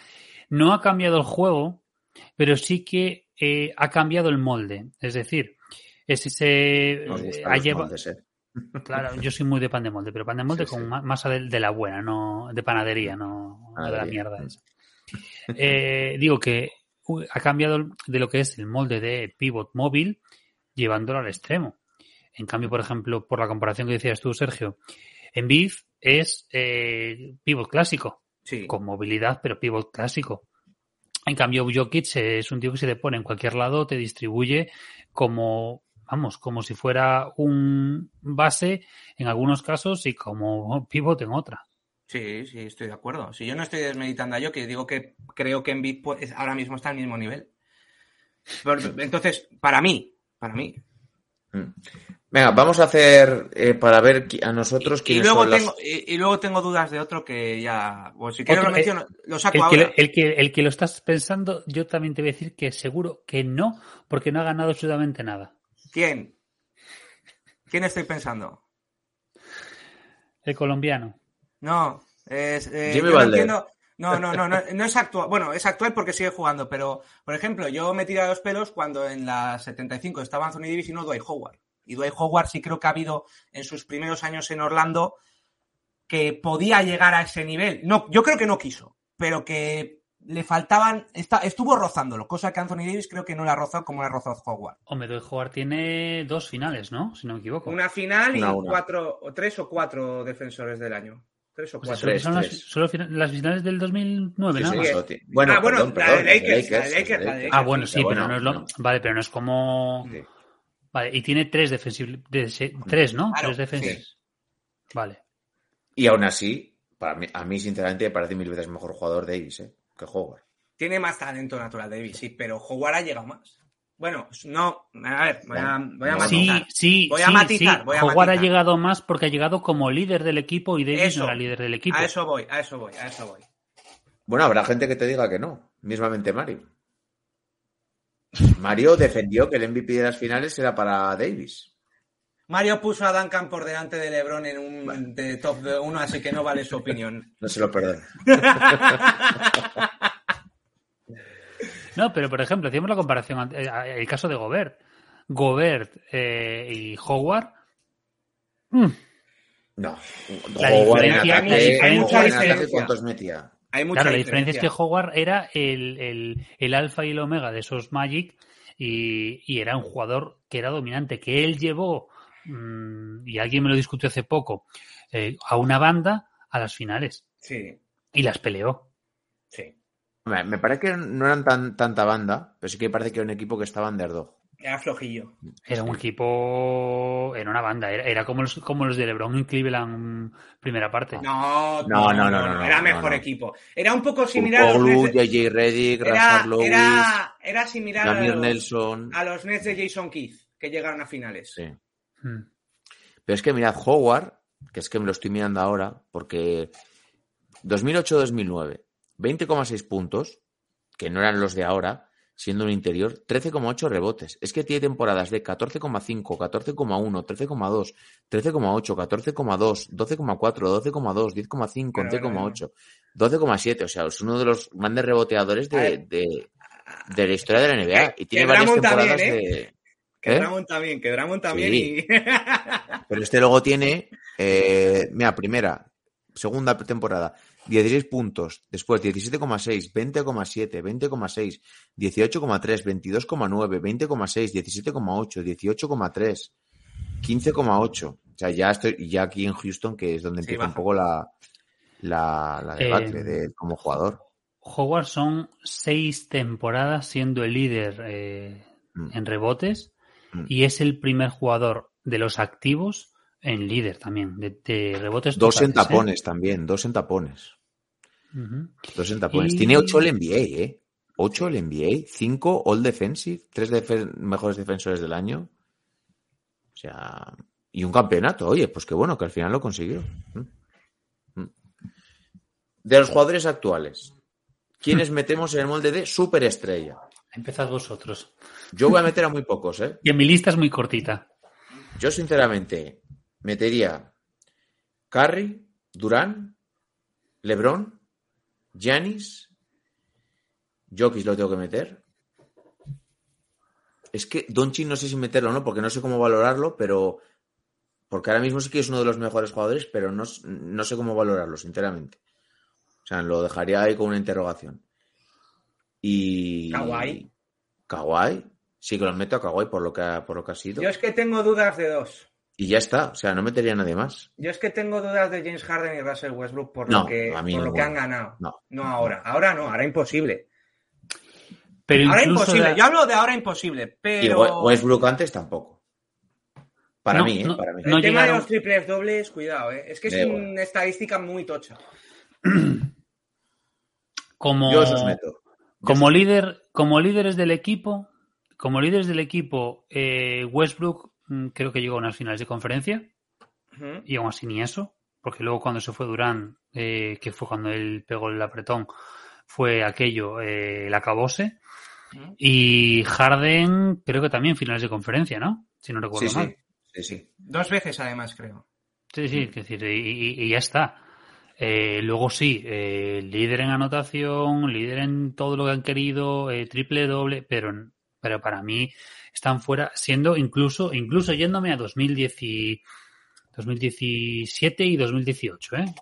No ha cambiado el juego, pero sí que eh, ha cambiado el molde. Es decir, es ese, Nos eh, ha los lleva- moldes, ¿eh? *laughs* Claro, yo soy muy de pan de molde, pero pan de molde Sí, con sí. ma- masa de, de la buena, no de panadería, no no de la mierda esa. Eh, digo que ha cambiado de lo que es el molde de pivot móvil, llevándolo al extremo. En cambio, por ejemplo, por la comparación que decías tú, Sergio, en BIF es eh, pivot clásico, Sí. con movilidad, pero pivot clásico. En cambio, Jokic es un tío que se te pone en cualquier lado, te distribuye como, vamos, como si fuera un base en algunos casos y como pivot en otra. Sí, sí, estoy de acuerdo. Si yo no estoy desmeditando a yo, que digo que creo que Embiid pues, ahora mismo está al mismo nivel. Pero, *laughs* entonces, para mí, para mí. Mm. Venga, vamos a hacer eh, para ver a nosotros Y, quiénes luego son las- tengo, y, y luego tengo dudas de otro que ya. Pues si quieres Otro, lo menciono, lo saco El que, ahora. lo- el, que, el que lo estás pensando, yo también te voy a decir que seguro que no, porque no ha ganado absolutamente nada. ¿Quién? ¿Quién estoy pensando? El colombiano. No, es. eh, Jimmy yo no entiendo. No, no, no, no, no es actual. Bueno, es actual porque sigue jugando, pero, por ejemplo, yo me tiré a los pelos cuando en la 75 estaba Anthony Davis y no Dwight Howard. Y Dwight Howard sí creo que ha habido en sus primeros años en Orlando que podía llegar a ese nivel. No, yo creo que no quiso, pero que le faltaban, está, estuvo rozándolo, cosa que Anthony Davis creo que no la ha rozado como la ha rozado Howard. Hombre, Dwight Howard tiene dos finales, ¿no? Si no me equivoco. Una final y cuatro, o tres o cuatro defensores del año. Tres o O sea, cuatro. solo Tres, son las, tres. solo fina- las finales del 2009, Sí, nada sí, tiene- Bueno, Ah, bueno, perdón, la de Lakers, la de Lakers, la de Lakers. Ah, bueno, sí, Pero no es lo... no. Vale, pero no es como... Sí. Vale, y tiene tres defensivos... Tres, ¿no? Claro, tres defensas. Vale. Y aún así, para mí, a mí sinceramente me parece mil veces mejor jugador Davis ¿eh? Que Howard. Tiene más talento natural Davis, sí, pero Howard ha llegado más. Bueno, no, a ver, voy a, voy a Sí, matizar. sí, Voy a sí, matizar, sí. voy a Howard matizar. ha llegado más porque ha llegado como líder del equipo y Davis Eso. no era líder del equipo. A eso voy, a eso voy, a eso voy. Bueno, habrá gente que te diga que no, mismamente Mario. Mario defendió que el MVP de las finales era para Davis. Mario puso a Duncan por delante de LeBron en un de top 1, así que no vale su opinión. *laughs* No se lo perdono. *laughs* No, pero por ejemplo, hacíamos la comparación, eh, el caso de Gobert. Gobert eh, y Howard. mm, No. La Howard en diferencia- ataque, la diferencia- Howard en ataque, diferencia. ¿cuántos metía? Hay mucha Claro, la diferencia es que diferencia. Howard era el, el- el alfa y el omega de esos Magic y, y era un jugador que era dominante, que él llevó, mm, y alguien me lo discutió hace poco, eh, a una banda a las finales Sí, y las peleó. sí. Me me parece que no eran tan, tanta banda, pero sí que parece que era un equipo que estaba underdog. Era flojillo. Era un equipo, era una banda, era, era como, los, como los de LeBron en Cleveland, primera parte. No, No, no, no, no, Era no, mejor no. equipo. Era un poco similar a los JJ Reddick, era, Lewis, era, era similar a los, Nelson. a los Nets de Jason Keith, que llegaron a finales. Sí. Mm. Pero es que mirad, Howard, que es que me lo estoy mirando ahora, porque 2008-2009, 20,6 puntos, que no eran los de ahora, siendo un interior, 13,8 rebotes. Es que tiene temporadas de 14,5, 14,1, 13,2, 13,8, 14,2, 12,4, 12,2, 10,5, Claro, 11,8, 12,7. O sea, es uno de los grandes reboteadores de, de, de la historia de la NBA. Y tiene varias temporadas también, de... Que ¿Eh? Drummond también, que Drummond también Sí. y... *laughs* Pero este luego tiene, eh, mira, primera, segunda temporada, 16 puntos, después 17,6, 20,7, 20,6, 18,3, 22,9, 20,6, 17,8, 18,3, 15,8. O sea, ya estoy, ya aquí en Houston, que es donde Sí, empieza un baja. poco la, la, la debacle Eh, de como jugador. Howard son seis temporadas siendo el líder eh, Mm. en rebotes. Y es el primer jugador de los activos en líder también, de, de rebotes Dos en totales, ¿eh? tapones también, dos en tapones. Dos en tapones. Y- Tiene 8 el NBA, ¿eh? 8 el NBA, 5 All Defensive, 3 mejores defensores del año. O sea, y un campeonato, oye, pues qué bueno que al final lo consiguió. Mm. Mm. De los jugadores actuales, ¿quiénes *laughs* metemos en el molde de superestrella? Empezad vosotros. Yo voy a meter a muy pocos, ¿eh? Y en mi lista es muy cortita. Yo, sinceramente, metería Curry, Durán, LeBron, Giannis, Jokic lo tengo que meter. Es que Doncic no sé si meterlo o no, porque no sé cómo valorarlo, pero porque ahora mismo sí que es uno de los mejores jugadores, pero no, no sé cómo valorarlo, sinceramente. O sea, lo dejaría ahí con una interrogación. Y. Kawhi. Kawhi. Sí que lo meto a Kawhi por lo que ha, por lo que ha sido. Yo es que tengo dudas de dos. Y ya está. O sea, no metería a nadie más. Yo es que tengo dudas de James Harden y Russell Westbrook por No, lo que, por lo que han ganado. No. ahora. Ahora no, ahora imposible. Pero Ahora imposible. Yo hablo de ahora imposible, pero. We- Westbrook antes tampoco. Para No, mí, ¿eh? no, Para mí. El no tema de los triples dobles, cuidado, ¿eh? Es que es una estadística muy tocha. como, Yo os meto. Como líder, como líderes del equipo, como líderes del equipo, eh, Westbrook mm, creo que llegó a unas finales de conferencia y aún así ni eso, porque luego cuando se fue Durán, eh, que fue cuando él pegó el apretón, fue aquello, eh, el acabose. Y Harden creo que también finales de conferencia, ¿no? Si no recuerdo Sí, mal. sí. Sí, sí. Dos veces, además, creo. Sí, sí, es decir, y, y- y ya está. Eh, luego sí, eh, líder en anotación, líder en todo lo que han querido, eh, triple doble, pero, pero para mí están fuera, siendo incluso, incluso yéndome a 2010 y- 2017 y 2018, ¿eh?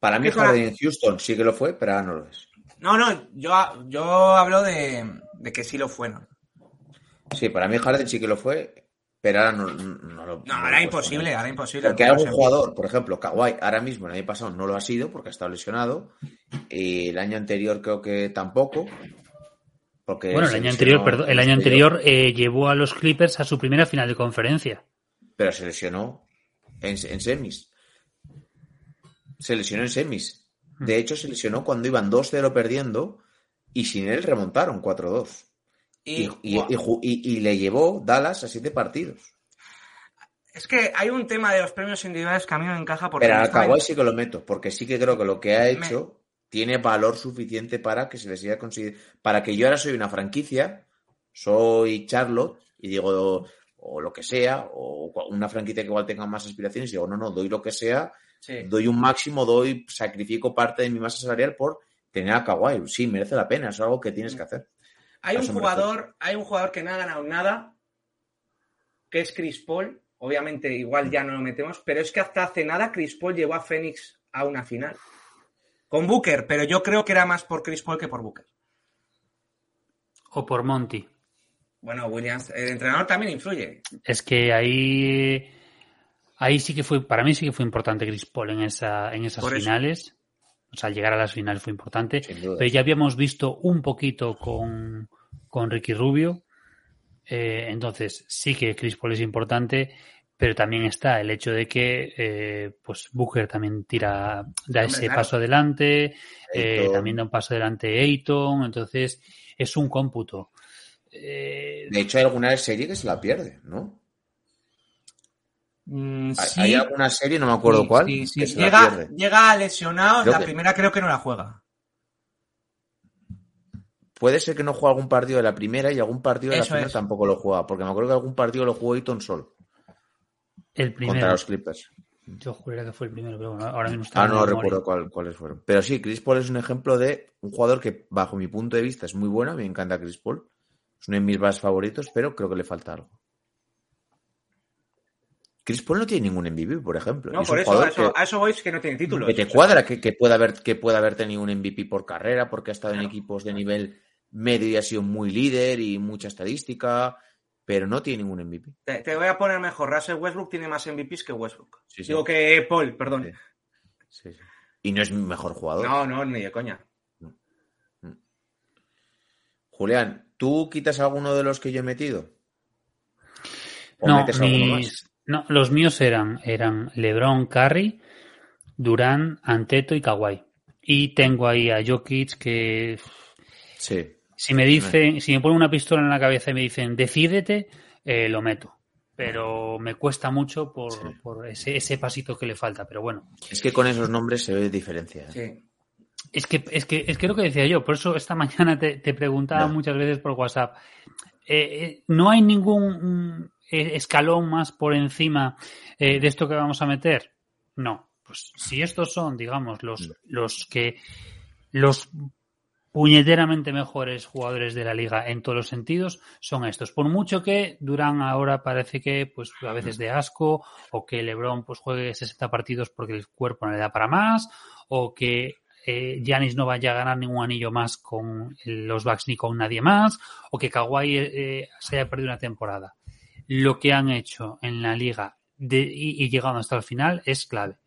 Para mí, ¿Qué para- Harden en Houston sí que lo fue, pero ahora no lo es. No, no, yo, yo hablo de, de que sí lo fueron. Sí, para mí Harden sí que lo fue, pero ahora no, no lo. No, lo ahora he imposible, ahora imposible. Porque No algún sé. jugador, por ejemplo, Kawhi, ahora mismo el año pasado no lo ha sido porque ha estado lesionado. Y el año anterior creo que tampoco. Porque Bueno, el año anterior, perdón, el año anterior eh, llevó a los Clippers a su primera final de conferencia. Pero se lesionó en, en semis. Se lesionó en semis. De hecho, se lesionó cuando iban 2-0 perdiendo y sin él remontaron 4-2. Y, y- y y- y le llevó Dallas a siete partidos. Es que hay un tema de los premios individuales que a mí me encaja porque Pero a honestamente- Kawhi sí que lo meto, porque sí que creo que lo que ha hecho tiene valor suficiente para que se le siga considerando. Para que yo ahora soy una franquicia, soy Charlotte, y digo, o lo que sea, o una franquicia que igual tenga más aspiraciones, y digo, no, no, doy lo que sea, Sí. doy un máximo, doy, sacrifico parte de mi masa salarial por tener a Kawhi. Sí, merece la pena, es algo que tienes que hacer. Hay un jugador, hay un jugador que no ha ganado nada, que es Chris Paul. Obviamente, igual ya no lo metemos, pero es que hasta hace nada Chris Paul llevó a Phoenix a una final. Con Booker, pero yo creo que era más por Chris Paul que por Booker. O por Monty. Bueno, Williams, el entrenador también influye. Es que ahí, ahí sí que fue, para mí sí que fue importante Chris Paul en, esa, en esas Por eso. O sea, llegar a las finales fue importante. Pero ya habíamos visto un poquito con, con Ricky Rubio. Eh, entonces, sí que Chris Paul es importante, pero también está el hecho de que eh, pues Booker también tira, da ese paso adelante, eh, también da un paso adelante Ayton, entonces es un cómputo. Eh, De hecho, hay alguna serie que se la pierde, ¿no? Mm, Hay- sí, Hay alguna serie, no me acuerdo sí, cuál, sí, sí. que se la Llega, llega lesionado, Creo la que- primera creo que no la juega. Puede ser que no juegue algún partido de la primera y algún partido de la es. tampoco lo juega, porque me acuerdo que algún partido lo jugó Eaton solo el contra los Clippers. Yo juraría que fue el primero, pero bueno, ahora mismo está Ah, no memoria. recuerdo cuál- cuáles fueron. Pero sí, Chris Paul es un ejemplo de un jugador que, bajo mi punto de vista, es muy bueno. Me encanta Chris Paul. Es uno de mis más favoritos, pero creo que le falta algo. Chris Paul no tiene ningún MVP, por ejemplo. No, es por eso, a eso, que- a eso voy, es que no tiene títulos. que te cuadra que, que pueda haber, que pueda haber tenido un MVP por carrera, porque ha estado en equipos de nivel medio y ha sido muy líder y mucha estadística, pero no tiene ningún MVP. Te, te voy a poner mejor. Russell Westbrook tiene más MVPs que Westbrook. Sí, sí. Digo que Paul, perdón. Sí. Sí, sí. Y no es mi mejor jugador. No, no, ni de coña. Julián, ¿tú quitas alguno de los que yo he metido? ¿O No, metes alguno mis- más? No, los míos eran, eran LeBron, Curry, Durán, Anteto y Kawhi. Y tengo ahí a Jokic que Sí. si me dicen, si me ponen una pistola en la cabeza y me dicen decídete, eh, lo meto. Pero me cuesta mucho por, Sí. por ese, ese pasito que le falta. Pero bueno, Es que con esos nombres se ve diferencia. ¿eh? Sí. Es que, es que es que lo que decía yo, por eso esta *laughs* mañana te, te preguntaba muchas veces por WhatsApp. Eh, eh, no hay ningún escalón más por encima eh, de esto que vamos a meter. No, pues si estos son, digamos, los, los que los puñeteramente mejores jugadores de la liga en todos los sentidos son estos. Por mucho que Durán ahora parece que pues a veces de asco o que LeBron pues juegue 60 partidos porque el cuerpo no le da para más o que Janis no vaya a ganar ningún anillo más con los Bucks ni con nadie más o que Kawhi eh, se haya perdido una temporada. Lo que han hecho en la liga de, y, y llegando hasta el final es clave.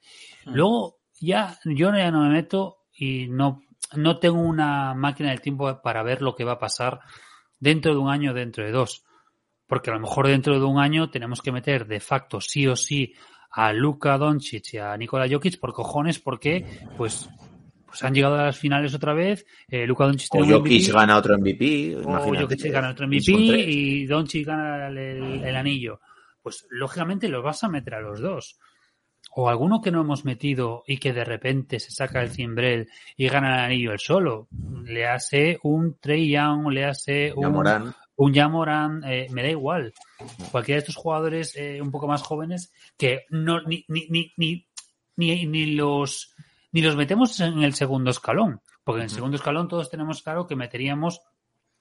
Luego ya yo ya no me meto y no no tengo una máquina del tiempo para ver lo que va a pasar dentro de un año, dentro de dos. Porque a lo mejor dentro de un año tenemos que meter de facto sí o sí a Luka Doncic y a Nikola Jokic por cojones porque pues pues han llegado a las finales otra vez. Eh, Luka Doncic o Jokic MVP, gana otro MVP. O Jokic gana otro MVP y Doncic gana el, el, el, anillo. Pues lógicamente los vas a meter a los dos o alguno que no hemos metido y que de repente se saca el cimbrel y gana el anillo el solo. Le hace un Trey Young, le hace un un Yamoran eh, me da igual. Cualquiera de estos jugadores eh, un poco más jóvenes que no ni, ni, ni, ni, ni, ni los ni los metemos en el segundo escalón. Porque en el segundo escalón todos tenemos claro que meteríamos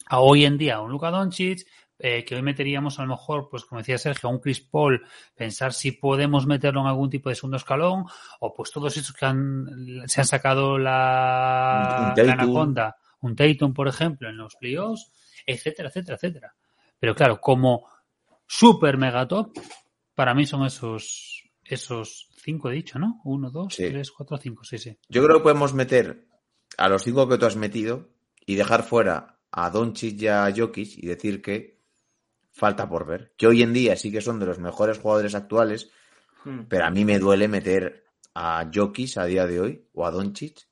a hoy en día a un Luka Doncic, eh, que hoy meteríamos a lo mejor, pues como decía Sergio, a un Chris Paul, pensar si podemos meterlo en algún tipo de segundo escalón, o pues todos esos que han, se han sacado la, la anaconda, un Tatum, por ejemplo, en los playoffs, etcétera, etcétera, etcétera. Pero claro, como super mega top, para mí son esos, esos cinco he dicho, ¿no? Uno, dos, Sí. tres, cuatro, cinco, sí, sí. Yo creo que podemos meter a los cinco que tú has metido y dejar fuera a Doncic y a Jokic y decir que falta por ver. Que hoy en día sí que son de los mejores jugadores actuales, Hmm. pero a mí me duele meter a Jokic a día de hoy o a Doncic,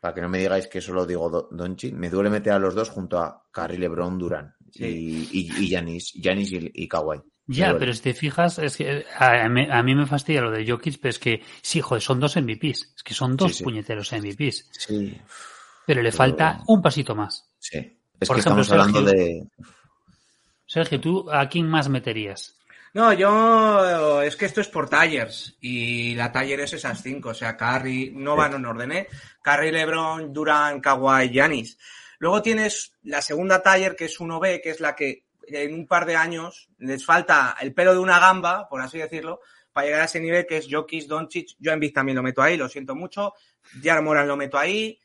para que no me digáis que solo digo Do- Doncic, me duele meter a los dos junto a Curry, LeBron, Durán Sí. y, y, y Giannis, Giannis y, y Kawhi. Ya, pero si te fijas, es que a, mí- a mí me fastidia lo de Jokic, pero es que sí, joder, son dos MVPs. Es que son dos Sí, sí. puñeteros MVPs. Sí, Pero le Pero- falta un pasito más. sí. Es Por que ejemplo, estamos hablando Sergio- de... Sergio, ¿tú a quién más meterías? No, yo es que esto es por tallers y la taller es esas cinco, o sea, Curry, no van en orden, ¿eh? Curry, LeBron, Durant, Kawhi, Giannis. Luego tienes la segunda taller que es 1B, que es la que en un par de años les falta el pelo de una gamba, por así decirlo, para llegar a ese nivel que es Jokic, Doncic, yo en también lo meto ahí, lo siento mucho, Jar Moran lo meto ahí,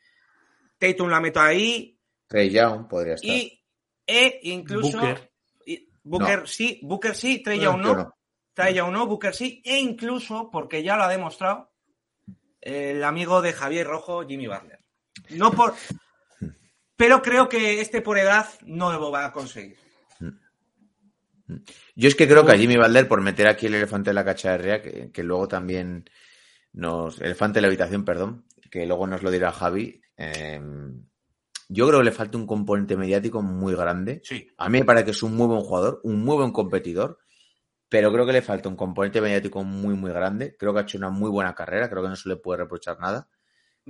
Tatum lo meto ahí Trey Young podría estar. y e incluso Booker. y- Booker No. sí, Booker sí, Trey Yo Young no. no. Trae ya uno, Booker sí, e incluso, porque ya lo ha demostrado, el amigo de Javier Rojo, Jimmy Butler. No por. *laughs* Pero creo que este por edad no lo va a conseguir. Yo es que creo que a Jimmy Valder, por meter aquí el elefante de la cacharrea, que, que luego también nos. Elefante de la habitación, perdón, que luego nos lo dirá Javi. eh, yo creo que le falta un componente mediático muy grande. Sí. A mí me parece que es un muy buen jugador, un muy buen competidor, pero creo que le falta un componente mediático muy, muy grande. Creo que ha hecho una muy buena carrera, creo que no se le puede reprochar nada.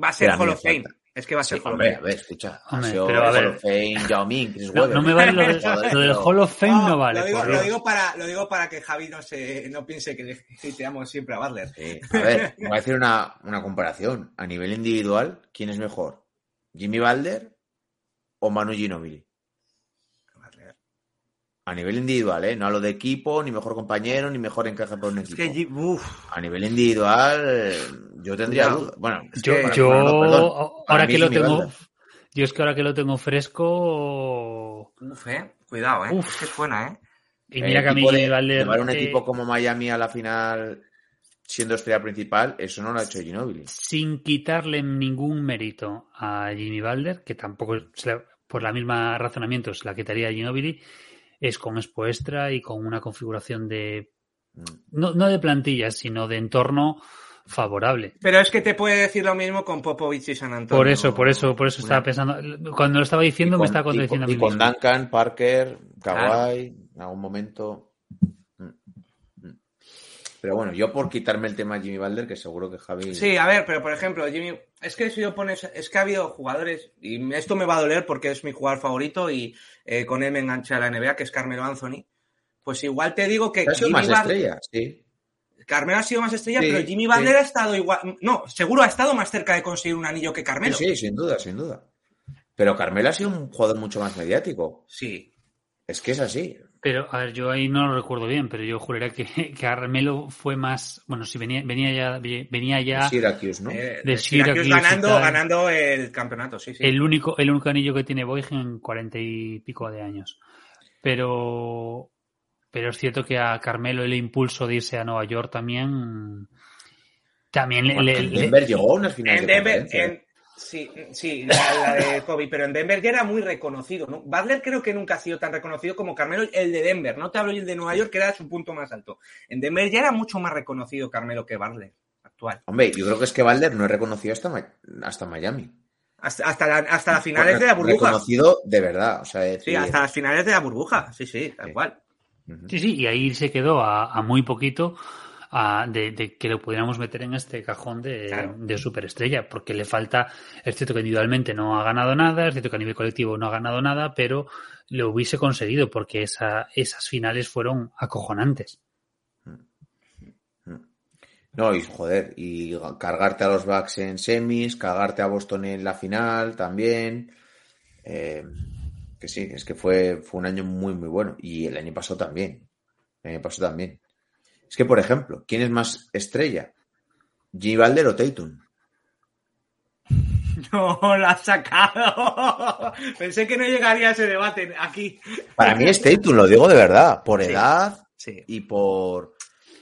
Va a ser Hall of Fame. falta. Es que va a ser Sí, Hall of hombre, a ver, escucha. ha Hombre, sido pero a Hall of Fame, Yao Ming, Chris No, Webber. no me vale lo, *laughs* de- lo del Hall of Fame, no, vale. lo, digo, lo para, lo digo para que Javi no, se, no piense que *laughs* le siempre a Butler. Sí, a ver, *laughs* voy a decir una, una comparación. A nivel individual, ¿quién es mejor? ¿Jimmy Balder o Manu Ginobili? A nivel individual, ¿eh? No a lo de equipo, ni mejor compañero, ni mejor encaje por un Es equipo. que, Gi- uf, A nivel individual, eh, yo tendría Cuidado. dudas. Bueno, es Yo, que- yo no, perdón. Ahora que lo Jimmy tengo, yo es que ahora que lo tengo fresco, uf, eh. Cuidado, eh. Uf. Es que es buena, eh. y mira que a mí de- Jimmy Butler, llevar un eh, equipo como Miami a la final siendo estrella principal, eso no lo ha hecho Ginobili. sin quitarle ningún mérito a Jimmy Balder, que tampoco por la misma razonamiento se la quitaría a Ginobili, es con Expo Extra y con una configuración de Mm. no, no de plantillas, sino de entorno favorable. Pero es que te puede decir lo mismo con Popovich y San Antonio. Por eso, por eso, por eso Una- estaba pensando. Cuando lo estaba diciendo, Y me con- estaba y con- contradiciendo a y mí con mismo. Duncan, Parker, Kawhi, en algún momento. Mm, mm. Pero bueno, yo por quitarme el tema de Jimmy Balder, que seguro que Javi. Sí, a ver, pero por ejemplo, Jimmy, es que si yo pones, es que ha habido jugadores, y esto me va a doler porque es mi jugador favorito y eh, con él me enganché a la NBA, que es Carmelo Anthony. Pues igual te digo que Jimmy más Butler- estrella, sí. Carmelo ha sido más estrella, Sí, pero Jimmy sí. Butler ha estado igual. No, seguro ha estado más cerca de conseguir un anillo que Carmelo. sí, sin duda, sin duda. Pero Carmelo ha sido un jugador mucho más mediático. Sí. Es que es así. Pero, a ver, yo ahí no lo recuerdo bien, pero yo juraría que, *laughs* que Carmelo fue más. Bueno, si venía, venía ya, venía ya Syracuse, ¿no? Eh, De de Syracuse Syracuse ganando, ganando el campeonato, sí, sí. el único, el único anillo que tiene Boyd en cuarenta y pico de años. Pero, pero es cierto que a Carmelo el impulso de irse a Nueva York también, también le, le- En le- Denver llegó a unas finales En de Denver, en- sí, sí, la, la de Kobe, pero en Denver ya era muy reconocido, ¿no? Butler creo que nunca ha sido tan reconocido como Carmelo, el de Denver, no te hablo el de Nueva York, que era su punto más alto. En Denver ya era mucho más reconocido Carmelo que Butler, actual. Hombre, yo creo que es que Valder no es reconocido hasta, hasta Miami. Hasta, hasta, la- hasta las finales de la burbuja. Reconocido de verdad. O sea, Sí, hasta las finales de la burbuja, sí, sí, tal Sí. cual. Sí, sí, y ahí se quedó a, a muy poquito a- de, de que lo pudiéramos meter en este cajón de, Claro. de superestrella, porque le falta, es cierto que individualmente no ha ganado nada, es cierto que a nivel colectivo no ha ganado nada, pero lo hubiese conseguido porque esa, esas finales fueron acojonantes. No, y joder, y cargarte a los Bucks en semis, cargarte a Boston en la final también. Eh, que sí, es que fue, fue un año muy, muy bueno. Y el año pasado también. El año pasado también. Es que, por ejemplo, ¿quién es más estrella? ¿Jimmy Balder o Tatum? *laughs* No, lo has sacado. *laughs* Pensé que no llegaría a ese debate aquí. Para mí es Tatum, lo digo de verdad. Por Sí. edad Sí. y por,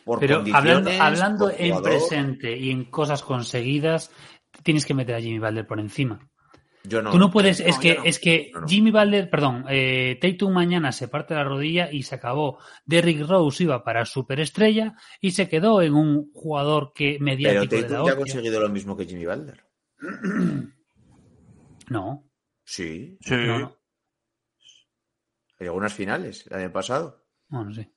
por Pero hablando, condiciones, hablando por en presente y en cosas conseguidas, tienes que meter a Jimmy Balder por encima. Yo no. Tú no puedes, es no, que, no. es que No, no. Jimmy Balder, perdón, eh, Tatum mañana se parte la rodilla y se acabó. Derrick Rose iba para superestrella y se quedó en un jugador que Pero mediático de la Tatum ya ha conseguido lo mismo que Jimmy Balder. *clears throat* No, Sí. no, no, Llegó a unas finales el año pasado. no, no sé.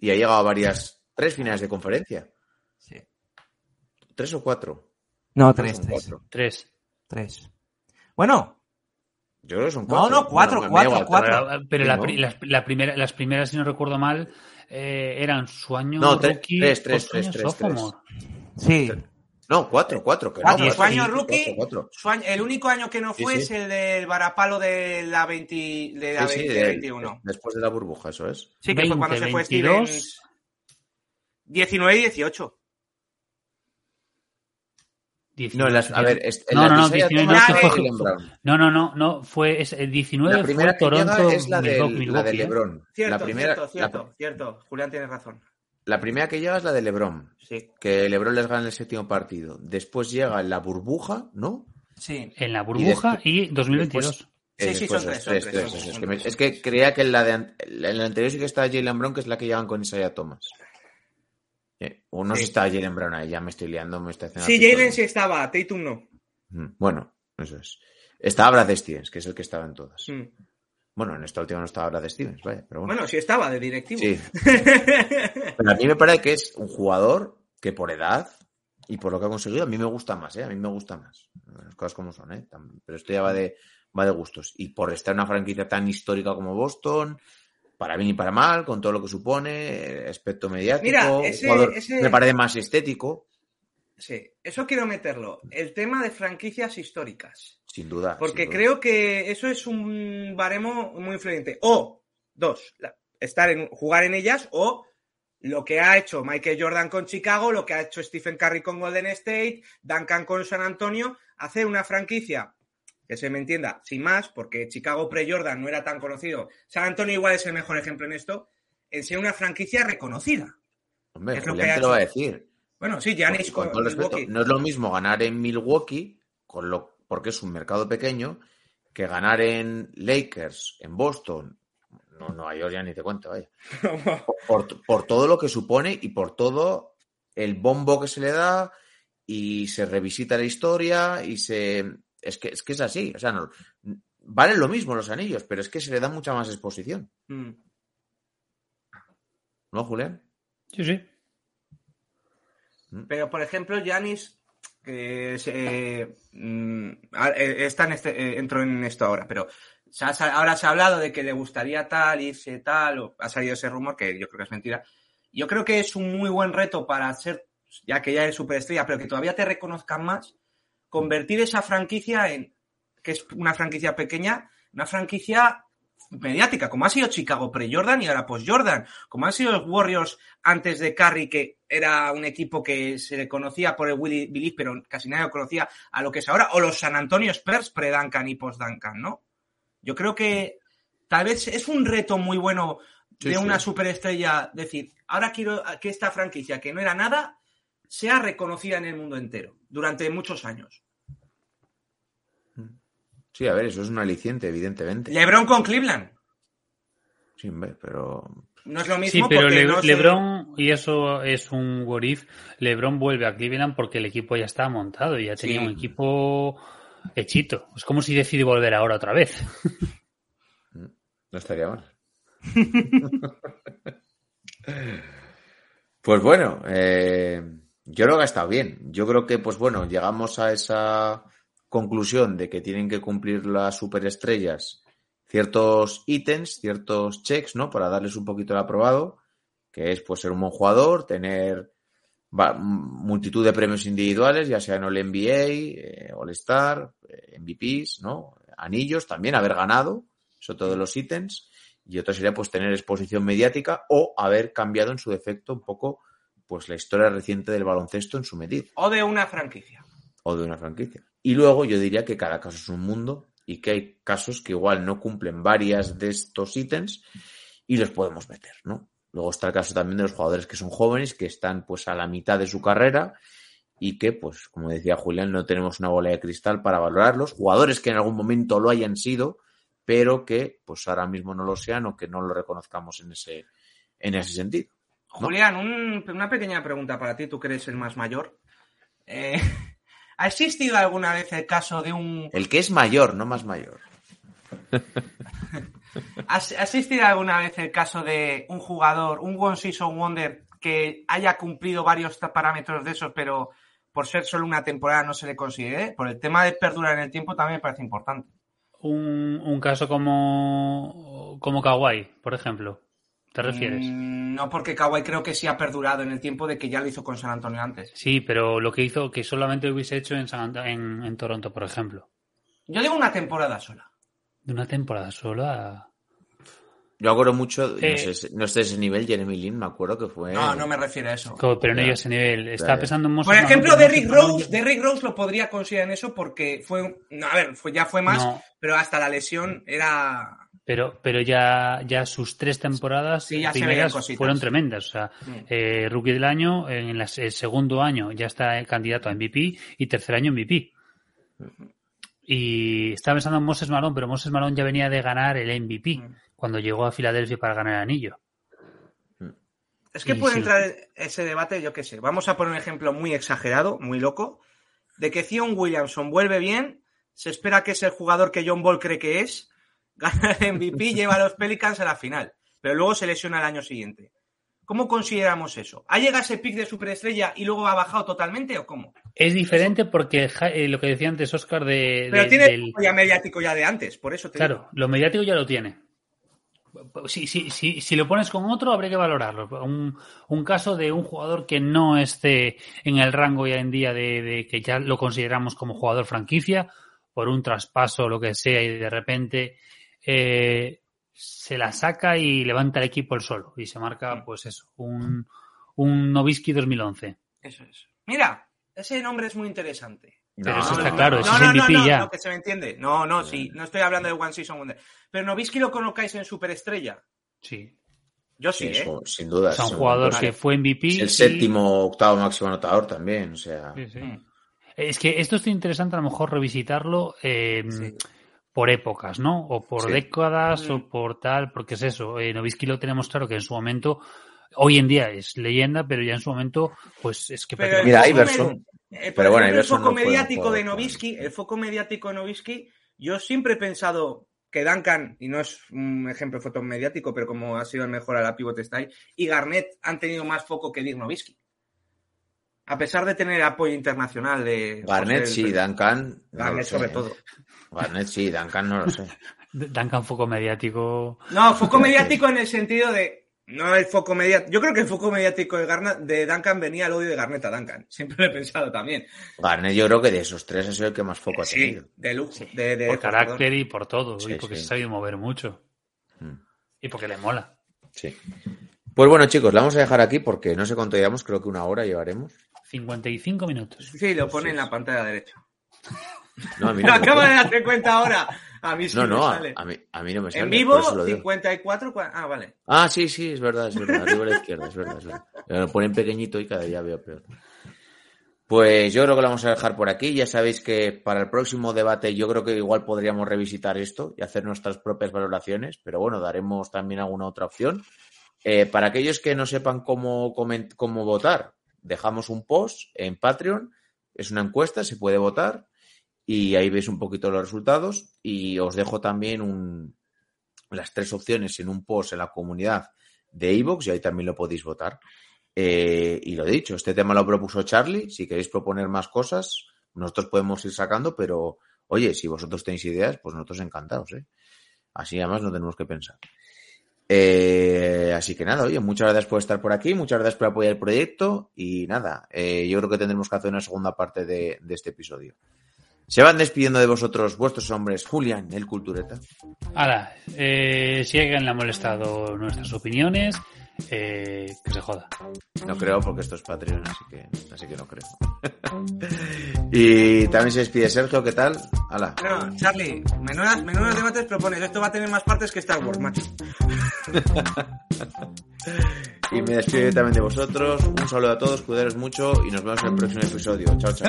Y ha llegado a varias, tres finales de conferencia. Sí. ¿Tres o cuatro? No, tres, son tres. cuatro. Tres. Tres. Bueno, Yo creo que son No, cuatro. no, cuatro, me- me cuatro, igual, cuatro. Pero, Sí, la ¿no? las, la primera, las primeras, si no recuerdo mal, eh, eran su año No, tres, rookie, tres, tres, tres, tres, sí. No, cuatro, cuatro. Que Cuatro, no, su cuatro, año sí, rookie, cuatro, cuatro. su año- el único año que no Sí, fue sí. es el del varapalo de la 20, de la Sí, sí, 2021. de- después de la burbuja, eso es. Sí, que fue cuando 20, se fue 22. Stevens. 19 y 18. No, las, a ver, es- No, no, no, Isaiah 19 Thomas no, y fue-. No, no, no, no, fue es- el 19 La primera fue Toronto, es la de, Milwaukee, la de ¿eh? LeBron. Cierto, la primera, cierto, cierto, La, cierto. Julián tiene razón. la primera que llega es la de LeBron. Sí. Que LeBron les gana el séptimo partido. Después llega la burbuja, ¿no? Sí. En la burbuja después- y 2022. Eh, Sí, sí, después son es tres, son tres, tres, son eso es. tres, que me- son es que creía que en la, de, en la anterior sí que estaba Jalen Brown, que es la que llevan con Isaiah Thomas. Eh, o no sé Sí. si estaba Jalen Brown ahí, ya me estoy liando, me estoy haciendo Sí, Jalen sí estaba, Tatum no. Mm, Bueno, eso es. Estaba Brad Stevens, que es el que estaba en todas. Mm. Bueno, en esta última no estaba Brad Stevens, vaya, pero bueno. Bueno, sí estaba de directivo. Sí. *laughs* Pero a mí me parece que es un jugador que por edad y por lo que ha conseguido, a mí me gusta más, ¿eh? A mí me gusta más. Las cosas como son, ¿eh? Pero esto ya va de, va de gustos. Y por estar en una franquicia tan histórica como Boston, para bien y para mal, con todo lo que supone, eh, aspecto mediático, Mira, un ese- jugador ese- me parece más estético, Sí, eso quiero meterlo. El tema de franquicias históricas. sin duda. Porque sin duda. creo que eso es un baremo muy influyente. O, dos, estar en, jugar en ellas, o lo que ha hecho Michael Jordan con Chicago, lo que ha hecho Stephen Curry con Golden State, Duncan con San Antonio, hacer una franquicia que se me entienda, sin más, porque Chicago pre-Jordan no era tan conocido. San Antonio igual es el mejor ejemplo en esto, en ser una franquicia reconocida. Hombre, es lo que te lo va a decir. Bueno, sí, Giannis con, con, todo respeto, no es lo mismo ganar en Milwaukee, con lo, porque es un mercado pequeño, que ganar en Lakers, en Boston, no, Nueva York ya ni te cuento, vaya. *laughs* Por todo lo que supone y por todo el bombo que se le da y se revisita la historia y se... Es que es, que es así, o sea, no, valen lo mismo los anillos, pero es que se le da mucha más exposición, Mm. ¿no, Julián? Sí, sí. Pero, por ejemplo, Yanis, que se- eh, mm, eh, está en este, eh, entro en esto ahora, pero se ha sa- ahora se ha hablado de que le gustaría tal, irse tal, o ha salido ese rumor, que yo creo que es mentira. Yo creo que es un muy buen reto para ser, ya que ya eres superestrella, pero que todavía te reconozcan más, convertir esa franquicia en, que es una franquicia pequeña, una franquicia mediática, como ha sido Chicago pre-Jordan y ahora post-Jordan, como han sido los Warriors antes de Curry, que era un equipo que se le conocía por el Willy Believe, pero casi nadie lo conocía a lo que es ahora, o los San Antonio Spurs pre-Duncan y post-Duncan, ¿no? Yo creo que tal vez es un reto muy bueno de sí. una superestrella decir, ahora quiero que esta franquicia, que no era nada, sea reconocida en el mundo entero durante muchos años. Sí, a ver, eso es un aliciente, evidentemente. LeBron con Cleveland. Sí, hombre, pero No es lo mismo Sí, pero porque Le- no se- LeBron, y eso es un what if, LeBron vuelve a Cleveland porque el equipo ya estaba montado, ya tenía Sí. un equipo hechito. Es como si decide volver ahora otra vez. *laughs* no estaría mal. *laughs* pues bueno, eh, yo creo que ha estado bien. Yo creo que, pues bueno, llegamos a esa conclusión de que tienen que cumplir las superestrellas ciertos ítems, ciertos checks, ¿no? Para darles un poquito el aprobado, que es pues ser un buen jugador, tener multitud de premios individuales, ya sea en el NBA, eh, All-Star, eh, MVPs, ¿no? Anillos, también haber ganado, eso todos los ítems, y otro sería pues tener exposición mediática o haber cambiado en su defecto un poco pues la historia reciente del baloncesto en su medida O de una franquicia. o de una franquicia. Y luego yo diría que cada caso es un mundo y que hay casos que igual no cumplen varias de estos ítems y los podemos meter, ¿no? Luego está el caso también de los jugadores que son jóvenes, que están pues a la mitad de su carrera y que, pues, como decía Julián, no tenemos una bola de cristal para valorarlos. Jugadores que en algún momento lo hayan sido, pero que pues ahora mismo no lo sean o que no lo reconozcamos en ese, en ese sentido. ¿No? Julián, un- una pequeña pregunta para ti, tú que eres el más mayor. Eh, *laughs* ¿Ha existido alguna vez el caso de un... El que es mayor, no más mayor. *laughs* ¿Ha existido alguna vez el caso de un jugador, un One Season Wonder, que haya cumplido varios parámetros de esos, pero por ser solo una temporada no se le considere? Por el tema de perdurar en el tiempo también me parece importante. Un, un caso como, como Kawhi, por ejemplo. ¿Te refieres? Mm, no, porque Kawhi creo que sí ha perdurado en el tiempo de que ya lo hizo con San Antonio antes. Sí, pero lo que hizo que solamente lo hubiese hecho en, San Ant- en, en Toronto, por ejemplo. Yo digo una temporada sola. De una temporada sola. Yo acuerdo mucho, Eh. no, sé, no sé ese nivel, Jeremy Lin, me acuerdo que fue. No, no me refiero a eso. Co- Pero no llega a ese nivel. Estaba Ya. pensando en Moses Por ejemplo, Moses Malone Rose, Derrick Rose lo podría considerar en eso porque fue, un- no, a ver, fue, ya fue más, No. pero hasta la lesión era... Pero, pero ya, ya sus tres temporadas Sí, primeras fueron tremendas. O sea, Mm. eh, rookie del año, en las- el segundo año ya está el candidato a MVP y tercer año MVP. Y estaba pensando en Moses Malone, pero Moses Malone ya venía de ganar el MVP Mm. cuando llegó a Filadelfia para ganar el anillo. Es que Y puede sí. entrar ese debate, yo qué sé. Vamos a poner un ejemplo muy exagerado, muy loco, de que Zion Williamson vuelve bien, se espera que es el jugador que John Ball cree que es, gana el MVP, lleva a los Pelicans a la final, pero luego se lesiona el año siguiente. ¿Cómo consideramos eso? ¿Ha llegado ese pick de superestrella y luego ha bajado totalmente o cómo? Es diferente porque eh, lo que decía antes Oscar de, Pero de- tiene del- ya mediático ya de antes, por eso te Claro, digo. lo mediático ya lo tiene. Si, si, si, si lo pones con otro, habría que valorarlo. Un, un caso de un jugador que no esté en el rango ya en día de, de que ya lo consideramos como jugador franquicia, por un traspaso o lo que sea, y de repente eh, se la saca y levanta el equipo el solo. Y se marca, pues eso, un, un Novisky 2011. Eso es. Mira, ese nombre es muy interesante. Pero No, eso no, está no, claro, no, eso no, es no, no, MVP no, ya. no, que se me entiende. No, no, sí, no estoy hablando de One Season Wonder. Pero Novisky lo colocáis en superestrella. Sí. Yo sí, Sí, ¿eh? eso, sin duda. O sea, un jugador que fue MVP. Es el y- séptimo, octavo máximo anotador también, o sea. Sí, sí. Es que esto es interesante a lo mejor revisitarlo eh, Sí. Por épocas, ¿no? O por Sí. décadas Mm. o por tal, porque es eso. Eh, Novisky lo tenemos claro que en su momento, hoy en día es leyenda, pero ya en su momento, pues es que Pero el Mira, foco Iverson. med- eh, Pero bueno, el foco no mediático de Novisky, el foco mediático de Novisky, yo siempre he pensado que Duncan, y no es un ejemplo de foto mediático, pero como ha sido el mejor a la pivot style, y Garnett han tenido más foco que Dirk Nowitzki. A pesar de tener apoyo internacional de Garnett José- sí, Duncan. Garnett sé, sobre todo. Garnett sí, Duncan no lo sé. *laughs* Duncan foco mediático. No, foco mediático en el sentido de No el foco mediático. Yo creo que el foco mediático de, Garna- de Duncan venía al odio de Garnett a Duncan. *laughs* Siempre lo he pensado también. Garnett yo creo que de esos tres es el que más foco ha Sí, tenido. de lujo. De, de- Por perdón. carácter y por todo. Sí, y porque sí. se ha sabido mover mucho. Mm. Y porque le mola. Sí. Pues bueno, chicos, la vamos a dejar aquí porque no sé cuánto llevamos, creo que una hora llevaremos. 55 minutos. Sí, lo pone en la pantalla derecha. *laughs* No, a mí *laughs* no me acaba de darse cuenta ahora. A mí sí No, no, a, sale. a mí, a mí no me sale. En vivo, eso lo digo. 54. cua- Ah, vale. Ah, sí, sí, es verdad, es verdad. Arriba a la izquierda, es verdad, es verdad. Lo ponen pequeñito y cada día veo peor. Pues yo creo que lo vamos a dejar por aquí. Ya sabéis que para el próximo debate yo creo que igual podríamos revisitar esto y hacer nuestras propias valoraciones, pero bueno, daremos también alguna otra opción. Eh, para aquellos que no sepan cómo, cómo votar, dejamos un post en Patreon. Es una encuesta, se puede votar y ahí veis un poquito los resultados y os dejo también un, las tres opciones en un post en la comunidad de iVoox y ahí también lo podéis votar. Eh, y lo dicho, este tema lo propuso Charlie. Si queréis proponer más cosas, nosotros podemos ir sacando, pero oye, si vosotros tenéis ideas, pues nosotros encantados, ¿eh? Así además no tenemos que pensar. Eh, así que nada, oye, muchas gracias por estar por aquí, muchas gracias por apoyar el proyecto y nada, yo creo que tendremos que hacer una segunda parte de este episodio. Se van despidiendo de vosotros vuestros hombres, Julián, el cultureta. Ahora, eh, si alguien le ha molestado nuestras opiniones, eh, que se joda. No creo porque esto es Patreon, así que, así que no creo. *laughs* y también se despide Sergio, ¿qué tal? Hala. No, Charlie, menudas, menudos debates propones. Esto va a tener más partes que Star Wars, macho. *laughs* Y me despido también de vosotros. Un saludo a todos, cuidaros mucho y nos vemos en el próximo episodio. Chao, chao.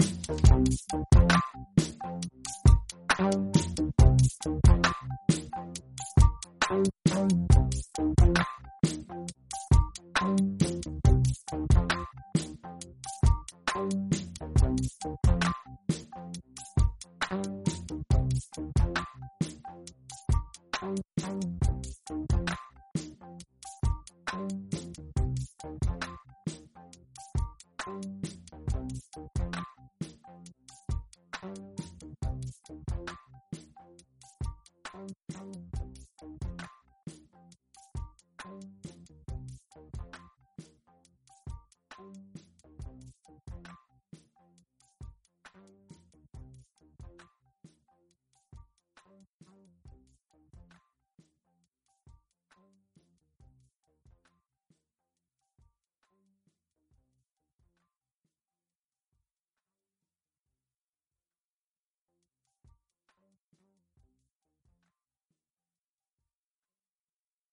Thank you.